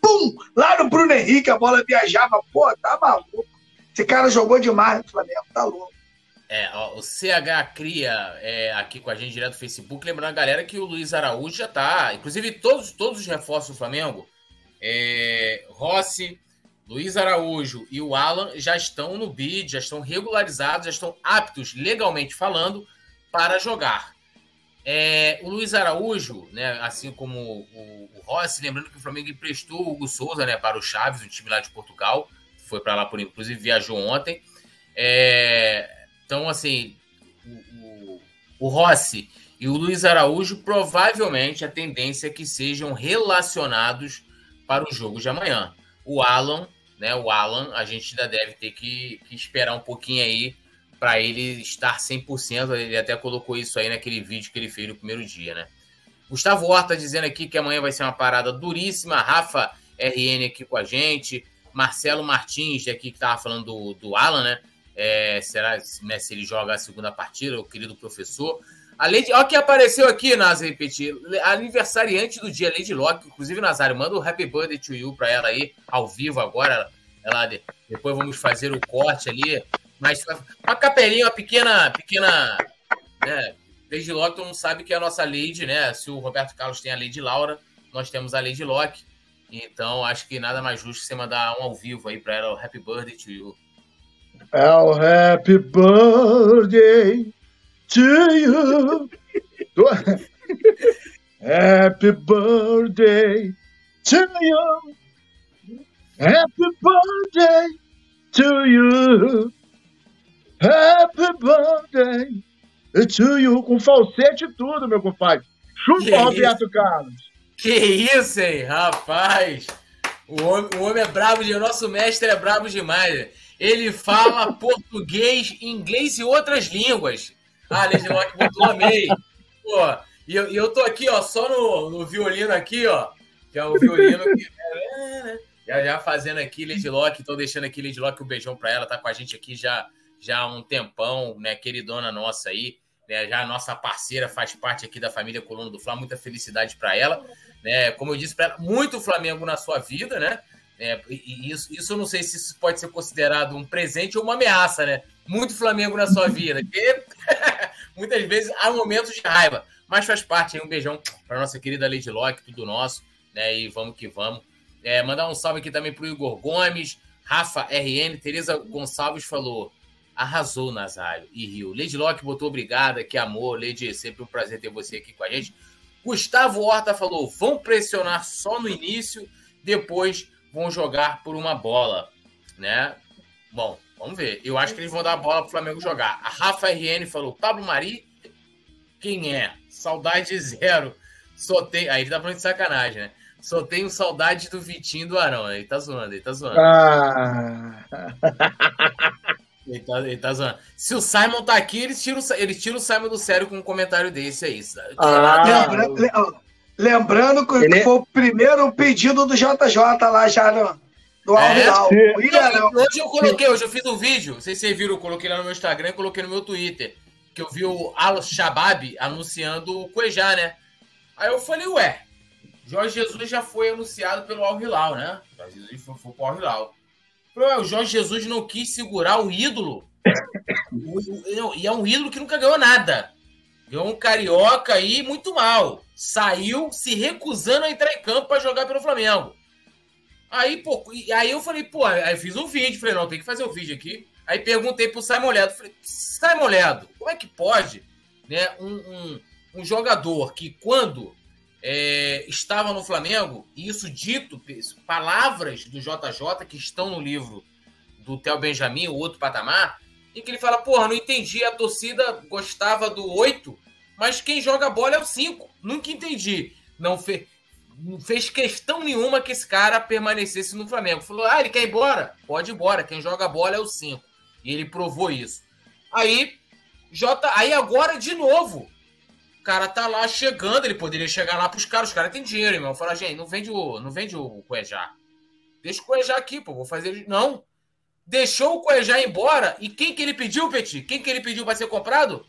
pum! Lá no Bruno Henrique, a bola viajava. Pô, tá maluco. Esse cara jogou demais no Flamengo, tá louco. É, ó, o CH Cria é, aqui com a gente direto do Facebook, lembrando a galera que o Luiz Araújo já tá. Inclusive, todos, todos os reforços do Flamengo, é, Rossi, Luiz Araújo e o Alan já estão no bid, já estão regularizados, já estão aptos, legalmente falando, para jogar. É, o Luiz Araújo, né, assim como o, o, Rossi, lembrando que o Flamengo emprestou o Hugo Souza né, para o Chaves, o time lá de Portugal, foi para lá, por inclusive viajou ontem. É, então, assim, o, o, o Rossi e o Luiz Araújo, provavelmente a tendência é que sejam relacionados para o jogo de amanhã. O Alan, né? O Alan, a gente ainda deve ter que, que esperar um pouquinho aí para ele estar 100%. Ele até colocou isso aí naquele vídeo que ele fez no primeiro dia, né? Gustavo Horta dizendo aqui que amanhã vai ser uma parada duríssima. Rafa RN aqui com a gente. Marcelo Martins, aqui que estava falando do, do Alan, né? É, será né, se ele joga a segunda partida, o querido professor. A Lady, olha que apareceu aqui, Nazário repetir. Aniversariante do dia, Lady Locke. Inclusive, Nazário, manda o Happy Birthday to You para ela aí, ao vivo agora. Ela, depois vamos fazer o corte ali. Mas uma capelinha, uma pequena. pequena né? Lady Locke, todo mundo sabe que é a nossa Lady, né? Se o Roberto Carlos tem a Lady Laura, nós temos a Lady Locke. Então, acho que nada mais justo que você mandar um ao vivo aí para ela, o Happy Birthday to You. Oh, happy birthday to you. happy birthday to you. Happy birthday to you. Happy birthday to you. Com falsete e tudo, meu compadre. Chupa, Roberto isso? Carlos. Que isso, hein, rapaz? O homem, o homem é brabo de. O nosso mestre é brabo demais. Ele fala português, inglês e outras línguas. Ah, Legilock botou amei. Pô, e eu, e eu tô aqui, ó, só no, no violino aqui, ó. Que é o violino que. Já, já fazendo aqui, Legilock, tô deixando aqui, Legilock, um beijão pra ela, tá com a gente aqui já, já há um tempão, né? Queridona nossa aí, né? Já a nossa parceira, faz parte aqui da família Coluna do Fla, muita felicidade para ela, né? Como eu disse para ela, muito Flamengo na sua vida, né? É, e isso, isso eu não sei se isso pode ser considerado um presente ou uma ameaça, né? Muito Flamengo na sua vida, porque muitas vezes há momentos de raiva, mas faz parte. Aí, um beijão para nossa querida Lady Locke, tudo nosso, né? E vamos que vamos. É, mandar um salve aqui também para o Igor Gomes, Rafa RN, Tereza Gonçalves falou. Arrasou, Nazário e Rio. Lady Locke botou obrigada, que amor. Lady, sempre um prazer ter você aqui com a gente. Gustavo Horta falou: vão pressionar só no início, depois vão jogar por uma bola, né? Bom, vamos ver. Eu acho que eles vão dar a bola para o Flamengo jogar. A Rafa RN falou: Pablo Mari, quem é? Saudade zero. Só tem. Aí ele tá falando de sacanagem, né? Só tenho saudade do Vitinho do Arão. Ele tá zoando, ele tá zoando. Ah. Ele tá, ele tá zoando. Se o Simon tá aqui, eles tiram, eles tiram o Simon do sério com um comentário desse, é isso. Ah, Lembrando que Ele... foi o primeiro pedido do JJ lá já no, no é, Hoje eu coloquei, hoje eu fiz um vídeo, não sei se vocês viram, eu coloquei lá no meu Instagram, coloquei no meu Twitter, que eu vi o Al Shabab anunciando o Cuejá, né? Aí eu falei, ué, Jorge Jesus já foi anunciado pelo Al Hilal, né? Jorge Jesus foi, foi pro Al Hilal. Falei, o Jorge Jesus não quis segurar o ídolo. e é um ídolo que nunca ganhou nada. Ganhou um carioca aí muito mal saiu se recusando a entrar em campo para jogar pelo Flamengo. Aí, pô, aí eu falei, pô, aí fiz um vídeo, falei, não, tem que fazer o um vídeo aqui. Aí perguntei pro Simon Ledo, falei, Simon Ledo, como é que pode, né, um, um, um jogador que quando é, estava no Flamengo, e isso dito, palavras do JJ que estão no livro do Theo Benjamin, o outro patamar, em que ele fala, porra, não entendi, a torcida gostava do 8, mas quem joga bola é o 5. Nunca entendi. Não fe... não fez questão nenhuma que esse cara permanecesse no Flamengo. Falou: ah, ele quer ir embora? Pode ir embora. Quem joga bola é o 5. E ele provou isso. Aí, J... aí agora, de novo, o cara tá lá chegando. Ele poderia chegar lá pros caras. Os caras têm dinheiro, irmão. Falar, gente, não vende o, não vende o Cuejá. Deixa o Cuejá aqui, pô. Vou fazer. Não. Deixou o Cuejá embora. E quem que ele pediu, Petit? Quem que ele pediu para ser comprado?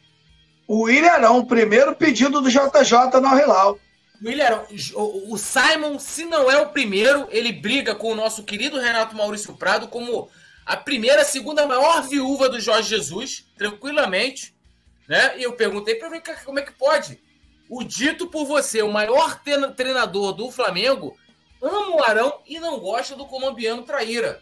O Ilharão, o primeiro pedido do JJ no Hilal. William, o Simon, se não é o primeiro, ele briga com o nosso querido Renato Maurício Prado como a primeira, segunda maior viúva do Jorge Jesus, tranquilamente. Né? E eu perguntei para ele como é que pode. O dito por você, o maior treinador do Flamengo, ama o Arão e não gosta do colombiano Traíra.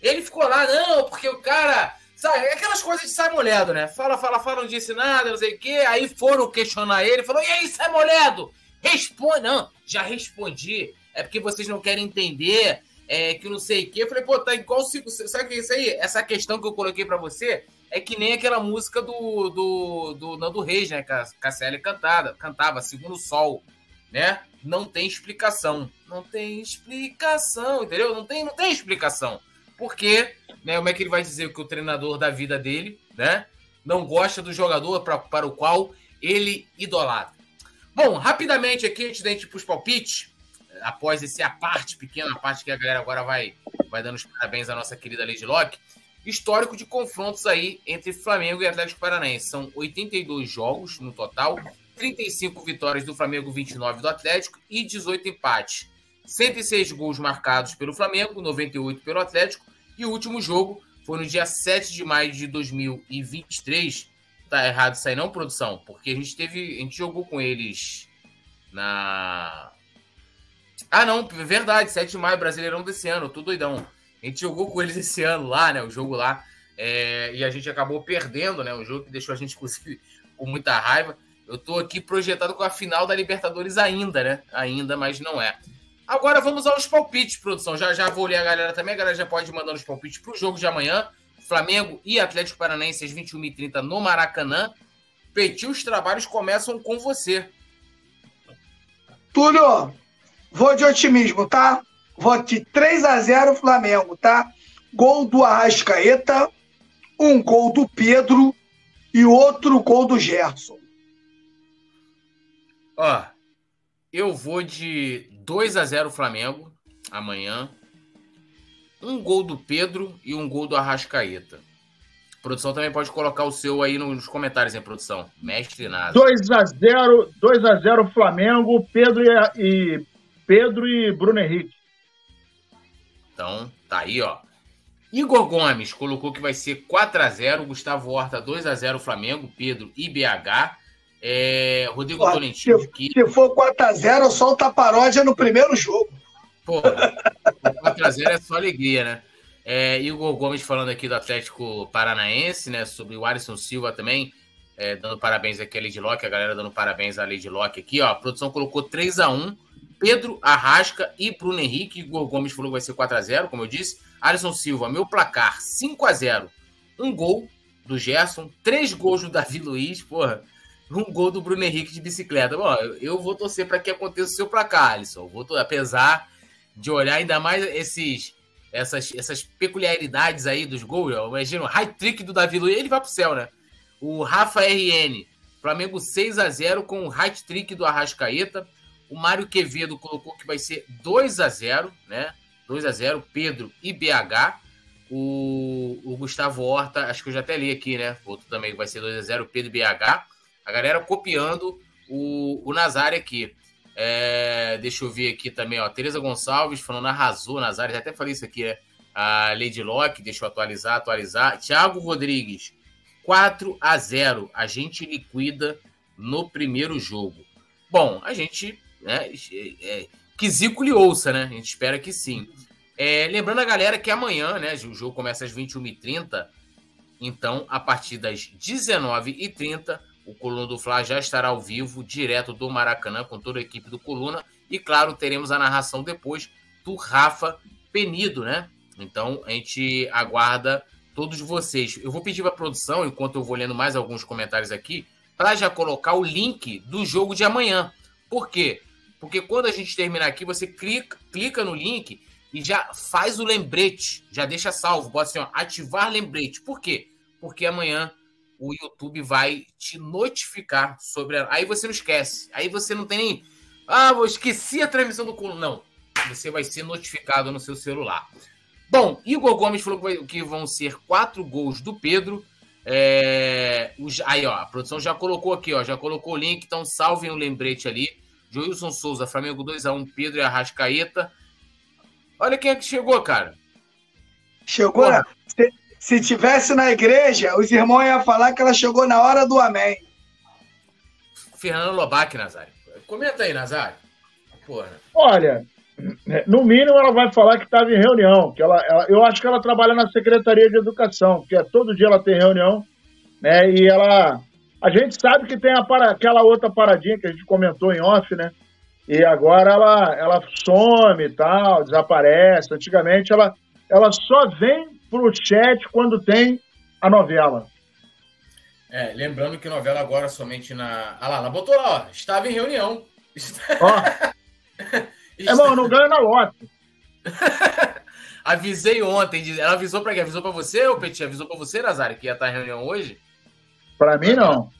Ele ficou lá, não, porque o cara. Sabe, aquelas coisas de Simon Ledo, né? Fala, fala, fala, não disse nada, não sei o quê. Aí foram questionar ele, falou: e aí, Simon Ledo? Responde, não, já respondi. É porque vocês não querem entender é, que não sei o quê. Eu falei, pô, tá igual. Sabe o que é isso aí? Essa questão que eu coloquei para você é que nem aquela música do, do, do Nando Reis, né? Que a Casselli cantada, cantava, Segundo Sol, né? Não tem explicação. Não tem explicação, entendeu? Não tem, não tem explicação. Porque, né? Como é que ele vai dizer que o treinador da vida dele, né? Não gosta do jogador pra, para o qual ele idolatra. Bom, rapidamente aqui, antes da gente ir para os palpites, após esse a parte, pequena parte que a galera agora vai, vai dando os parabéns à nossa querida Lady Locke, histórico de confrontos aí entre Flamengo e Atlético Paranaense. São 82 jogos no total, 35 vitórias do Flamengo, 29 do Atlético e 18 empates. 106 gols marcados pelo Flamengo, 98 pelo Atlético, e o último jogo foi no dia 7 de maio de 2023, tá errado isso aí não, produção? Porque a gente teve. A gente jogou com eles na. Ah, não, verdade, 7 de maio, Brasileirão desse ano, tô doidão. A gente jogou com eles esse ano lá, né? O jogo lá. É, e a gente acabou perdendo, né? O jogo que deixou a gente, inclusive, com muita raiva. Eu tô aqui projetado com a final da Libertadores ainda, né? Ainda, mas não é. Agora vamos aos palpites, produção. Já já vou ler a galera também. A galera já pode mandar os palpites pro jogo de amanhã. Flamengo e Atlético Paranaense às 21h30 no Maracanã. Petit, os trabalhos começam com você. Túlio, vou de otimismo, tá? Vou de 3 a 0 Flamengo, tá? Gol do Arrascaeta, um gol do Pedro e outro gol do Gerson. Ó, eu vou de 2 a 0 Flamengo amanhã um gol do Pedro e um gol do Arrascaeta. A produção também pode colocar o seu aí nos comentários, hein, produção? Mestre nada. 2 a 0 2 a 0 Flamengo, Pedro e, e Pedro e Bruno Henrique. Então, tá aí, ó. Igor Gomes colocou que vai ser 4 a 0 Gustavo Horta 2 a 0 Flamengo, Pedro e BH. É, Rodrigo Pô, Tolentino. Se, que... se for 4 a 0 solta a paródia no primeiro jogo. Pô, 4x0 é só alegria, né? É, Igor Gomes falando aqui do Atlético Paranaense, né? Sobre o Alisson Silva também, é, dando parabéns aqui a Lady Locke, a galera dando parabéns à Lady Locke aqui, ó. A produção colocou 3 a 1 Pedro Arrasca e Bruno Henrique. Igor Gomes falou que vai ser 4 a 0 como eu disse. Alisson Silva, meu placar, 5 a 0 Um gol do Gerson, três gols do Davi Luiz, porra. Um gol do Bruno Henrique de bicicleta. Bom, eu vou torcer para que aconteça o seu placar, Alisson. vou, apesar de olhar ainda mais esses, essas, essas peculiaridades aí dos gols. Imagina o high trick do Davi Luiz, ele vai pro céu, né? O Rafa RN, Flamengo 6 a 0 com o high trick do Arrascaeta. O Mário Quevedo colocou que vai ser 2 a 0 né? 2 a 0 Pedro e BH. O, o Gustavo Horta, acho que eu já até li aqui, né? Outro também vai ser 2 a 0 Pedro e BH. A galera copiando o, o Nazário aqui. É, deixa eu ver aqui também, ó. Tereza Gonçalves falando arrasou nas áreas. Até falei isso aqui, né? A Lady Locke, deixa eu atualizar, atualizar. Thiago Rodrigues, 4 a 0 A gente liquida no primeiro jogo. Bom, a gente. Né, é, que Zico lhe ouça, né? A gente espera que sim. É, lembrando a galera que amanhã, né? O jogo começa às 21h30. Então, a partir das 19h30, o Coluna do Fla já estará ao vivo, direto do Maracanã, com toda a equipe do Coluna. E, claro, teremos a narração depois do Rafa Penido, né? Então, a gente aguarda todos vocês. Eu vou pedir para a produção, enquanto eu vou lendo mais alguns comentários aqui, para já colocar o link do jogo de amanhã. Por quê? Porque quando a gente terminar aqui, você clica, clica no link e já faz o lembrete, já deixa salvo, bota assim, ó, ativar lembrete. Por quê? Porque amanhã o YouTube vai te notificar sobre a... Aí você não esquece. Aí você não tem nem. Ah, vou esqueci a transmissão do Coluna. Não. Você vai ser notificado no seu celular. Bom, Igor Gomes falou que vão ser quatro gols do Pedro. É... Aí, ó, a produção já colocou aqui, ó. Já colocou o link, então salvem o lembrete ali. Joilson Souza, Flamengo 2x1, Pedro e Arrascaeta. Olha quem é que chegou, cara. Chegou. Se, se tivesse na igreja, os irmãos iam falar que ela chegou na hora do amém. Fernando Lobac, Nazário. Comenta aí, Nazário. Porra. Olha, no mínimo ela vai falar que estava em reunião. Que ela, ela, eu acho que ela trabalha na Secretaria de Educação, porque todo dia ela tem reunião, né? E ela. A gente sabe que tem para, aquela outra paradinha que a gente comentou em off, né? E agora ela, ela some e tal, desaparece. Antigamente ela, ela só vem pro chat quando tem a novela. É, lembrando que novela agora somente na. Ah lá, ela botou lá, ó, estava em reunião. Ó. é, bom, não ganha na lote. Avisei ontem. Ela avisou para quem? Avisou para você, ou Petit? Avisou para você, Nazário, que ia estar em reunião hoje? Para mim, não.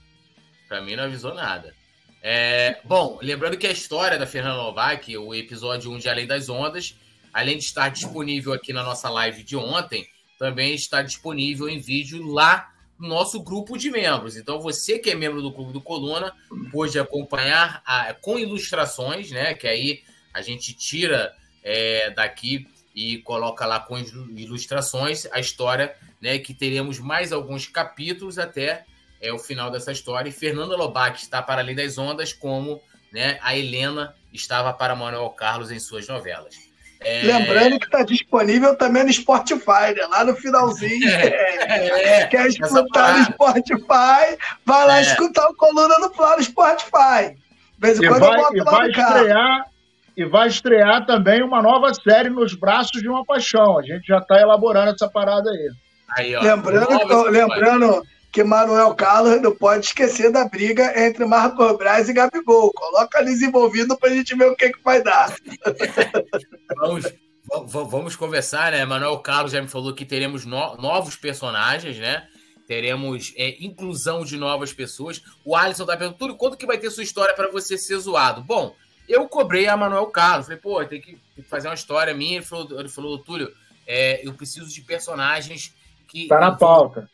Para mim, não avisou nada. É, bom, lembrando que a história da Fernanda Novak, o episódio 1 de Além das Ondas, além de estar disponível aqui na nossa live de ontem, também está disponível em vídeo lá no nosso grupo de membros. Então, você que é membro do Clube do Coluna, pode acompanhar a, com ilustrações, né? Que aí a gente tira é, daqui e coloca lá com ilustrações a história, né? Que teremos mais alguns capítulos até é o final dessa história. E Fernanda Lobac está para além das ondas, como né, a Helena estava para Manuel Carlos em suas novelas. É... Lembrando que está disponível também no Spotify, né? lá no finalzinho. É, é, quer escutar no Spotify, vai lá é. escutar o Coluna no Plano Spotify. De vez em quando vai, eu boto lá vai estrear, E vai estrear também uma nova série nos braços de uma paixão. A gente já está elaborando essa parada aí. aí ó, lembrando, lembrando que Manuel Carlos não pode esquecer da briga entre Marco Braz e Gabigol. Coloca eles envolvidos para a gente ver o que, que vai dar. Vamos, vamos conversar, né? Manuel Carlos já me falou que teremos no, novos personagens, né? Teremos é, inclusão de novas pessoas. O Alisson tá perguntando, tudo quanto que vai ter sua história para você ser zoado? Bom, eu cobrei a Manuel Carlos. Falei, pô, tem que, tem que fazer uma história minha. Ele falou, ele falou Túlio, é, eu preciso de personagens que. Tá na pauta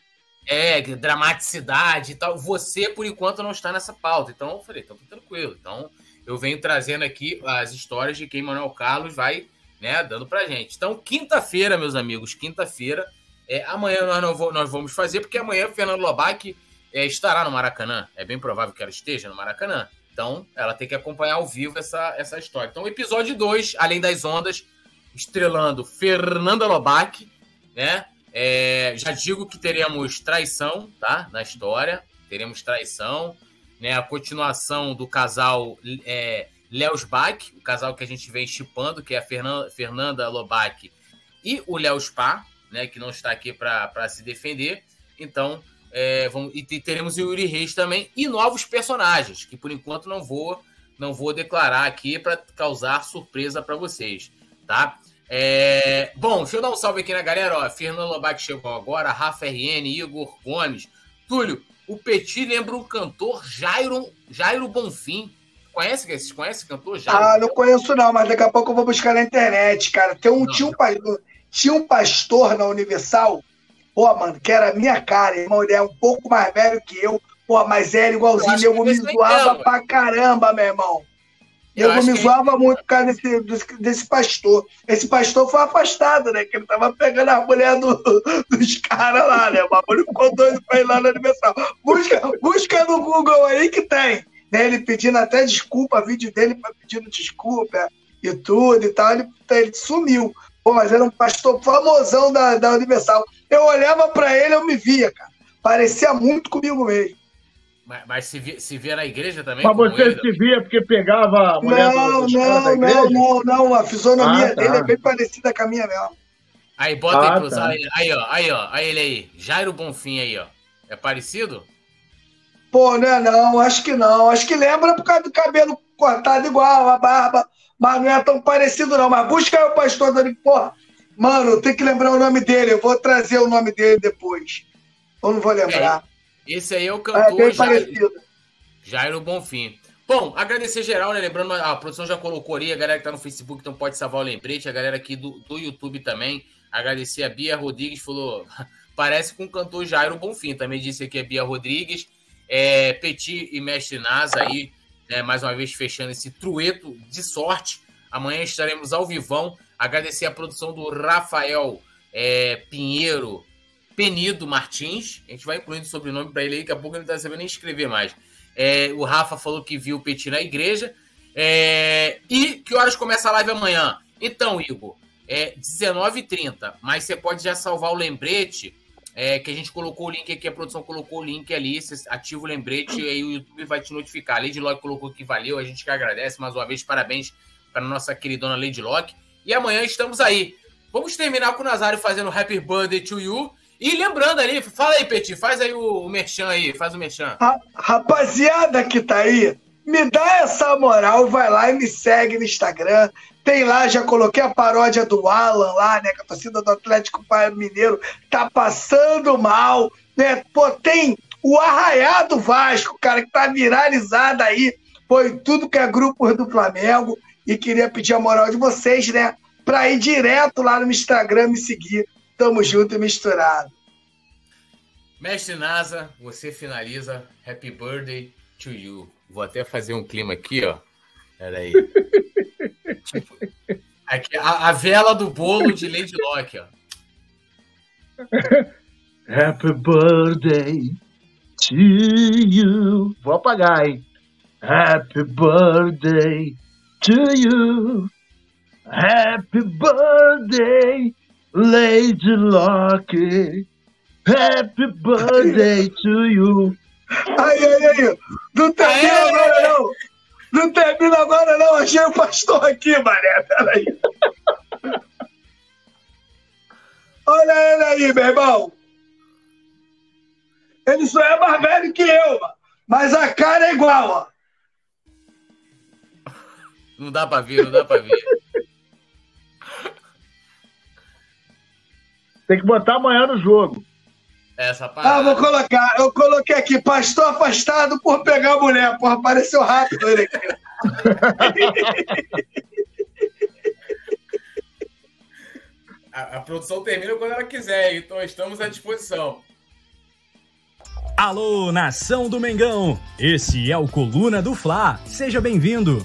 é, dramaticidade e tal. Você, por enquanto, não está nessa pauta. Então eu falei, então tá tranquilo. Então eu venho trazendo aqui as histórias de quem Manuel Carlos vai né, dando pra gente. Então, quinta-feira, meus amigos, quinta-feira. É, amanhã nós, não nós vamos fazer, porque amanhã Fernando Lobac é, estará no Maracanã. É bem provável que ela esteja no Maracanã. Então, ela tem que acompanhar ao vivo essa, essa história. Então, episódio 2, Além das Ondas, estrelando Fernanda Lobac, né? É, já digo que teremos traição, tá? Na história. Teremos traição. Né? A continuação do casal é, Léo Bach, o casal que a gente vem chipando, que é a Fernanda, Fernanda Lobac e o Léo Spa, né? Que não está aqui para se defender. Então, é, vamos, e teremos o Yuri Reis também e novos personagens, que por enquanto não vou não vou declarar aqui para causar surpresa para vocês, tá? É... Bom, deixa eu dar um salve aqui na galera. Ó, Fernando Lobac chegou agora, Rafa RN, Igor Gomes. Túlio, o Petit lembra o cantor Jairo, Jairo Bonfim. Conhece? Vocês conhecem o cantor Jairo? Ah, não conheço não, mas daqui a pouco eu vou buscar na internet, cara. Tem um, tinha, um, tinha um pastor na Universal, pô, mano, que era minha cara, irmão, ele é um pouco mais velho que eu, pô, mas era igualzinho, eu, eu me zoava pra caramba, meu irmão. Eu, eu me zoava que... muito por causa desse, desse, desse, pastor. Esse pastor foi afastado, né? Que ele tava pegando a mulher do, dos caras lá, né? O bagulho ficou doido pra ir lá no aniversário. Busca, busca no Google aí que tem. Né? Ele pedindo até desculpa, vídeo dele pedindo desculpa e tudo e tal. Ele, ele sumiu. Pô, mas era um pastor famosão da, da Universal. Eu olhava pra ele, eu me via, cara. Parecia muito comigo mesmo. Mas, mas se, via, se via na igreja também? Mas você ele, se via porque pegava a mulher Não, do, não, não, não, não. A fisionomia ah, tá. dele é bem parecida com a minha mesmo. Aí, bota ah, aí tá. aí, aí, ó, aí, ó, aí ele aí. Jairo Bonfim aí, ó. É parecido? Pô, não é não, acho que não. Acho que lembra por causa do cabelo cortado igual, a barba, mas não é tão parecido não. Mas busca aí o pastor Dani, porra. Mano, tem que lembrar o nome dele. Eu vou trazer o nome dele depois. Eu não vou lembrar. É, esse aí é o cantor é Jairo. Jairo Bonfim. Bom, agradecer geral, né? Lembrando, a produção já colocou ali, a galera que tá no Facebook, então pode salvar o lembrete, a galera aqui do, do YouTube também. Agradecer a Bia Rodrigues, falou, parece com o cantor Jairo Bonfim, também disse aqui a Bia Rodrigues. É, Petit e Mestre Nasa aí, né, mais uma vez fechando esse trueto de sorte. Amanhã estaremos ao vivão. Agradecer a produção do Rafael é, Pinheiro Penido Martins. A gente vai incluindo o sobrenome para ele aí, daqui a pouco ele não está sabendo nem escrever mais. É, o Rafa falou que viu o Petit na igreja. É, e que horas começa a live amanhã? Então, Igor, é 19h30, mas você pode já salvar o lembrete é, que a gente colocou o link aqui, a produção colocou o link ali, você ativa o lembrete e aí o YouTube vai te notificar. A Lady Locke colocou que valeu, a gente que agradece mais uma vez, parabéns para nossa queridona Lady Locke. E amanhã estamos aí. Vamos terminar com o Nazário fazendo Happy Birthday to You. E lembrando ali, fala aí, Petit, faz aí o, o merchan aí, faz o merchan. rapaziada que tá aí, me dá essa moral, vai lá e me segue no Instagram. Tem lá, já coloquei a paródia do Alan lá, né? Que a torcida do Atlético Mineiro tá passando mal, né? Pô, tem o Arraiado Vasco, cara, que tá viralizado aí. Foi tudo que é grupo do Flamengo. E queria pedir a moral de vocês, né? Pra ir direto lá no Instagram me seguir. Tamo junto e misturado. Mestre Nasa, você finaliza. Happy birthday to you. Vou até fazer um clima aqui, ó. Peraí. tipo, aqui, a, a, vela do bolo de Lady Locke, ó. Happy birthday to you. Vou apagar, hein? Happy birthday to you. Happy birthday, Lady Locke. Happy birthday to you. Ai, ai, ai. Não termina agora, não. Não termina agora, não. Achei o pastor aqui, mané. Peraí. Olha ele aí, meu irmão. Ele só é mais velho que eu, mas a cara é igual, ó. Não dá pra ver, não dá pra ver. Tem que botar amanhã no jogo. Essa parada. Ah, vou colocar. Eu coloquei aqui, pastor afastado por pegar a mulher. Porra, apareceu rápido ele aqui. a, a produção termina quando ela quiser, então estamos à disposição. Alô, nação do Mengão! Esse é o Coluna do Fla. Seja bem-vindo!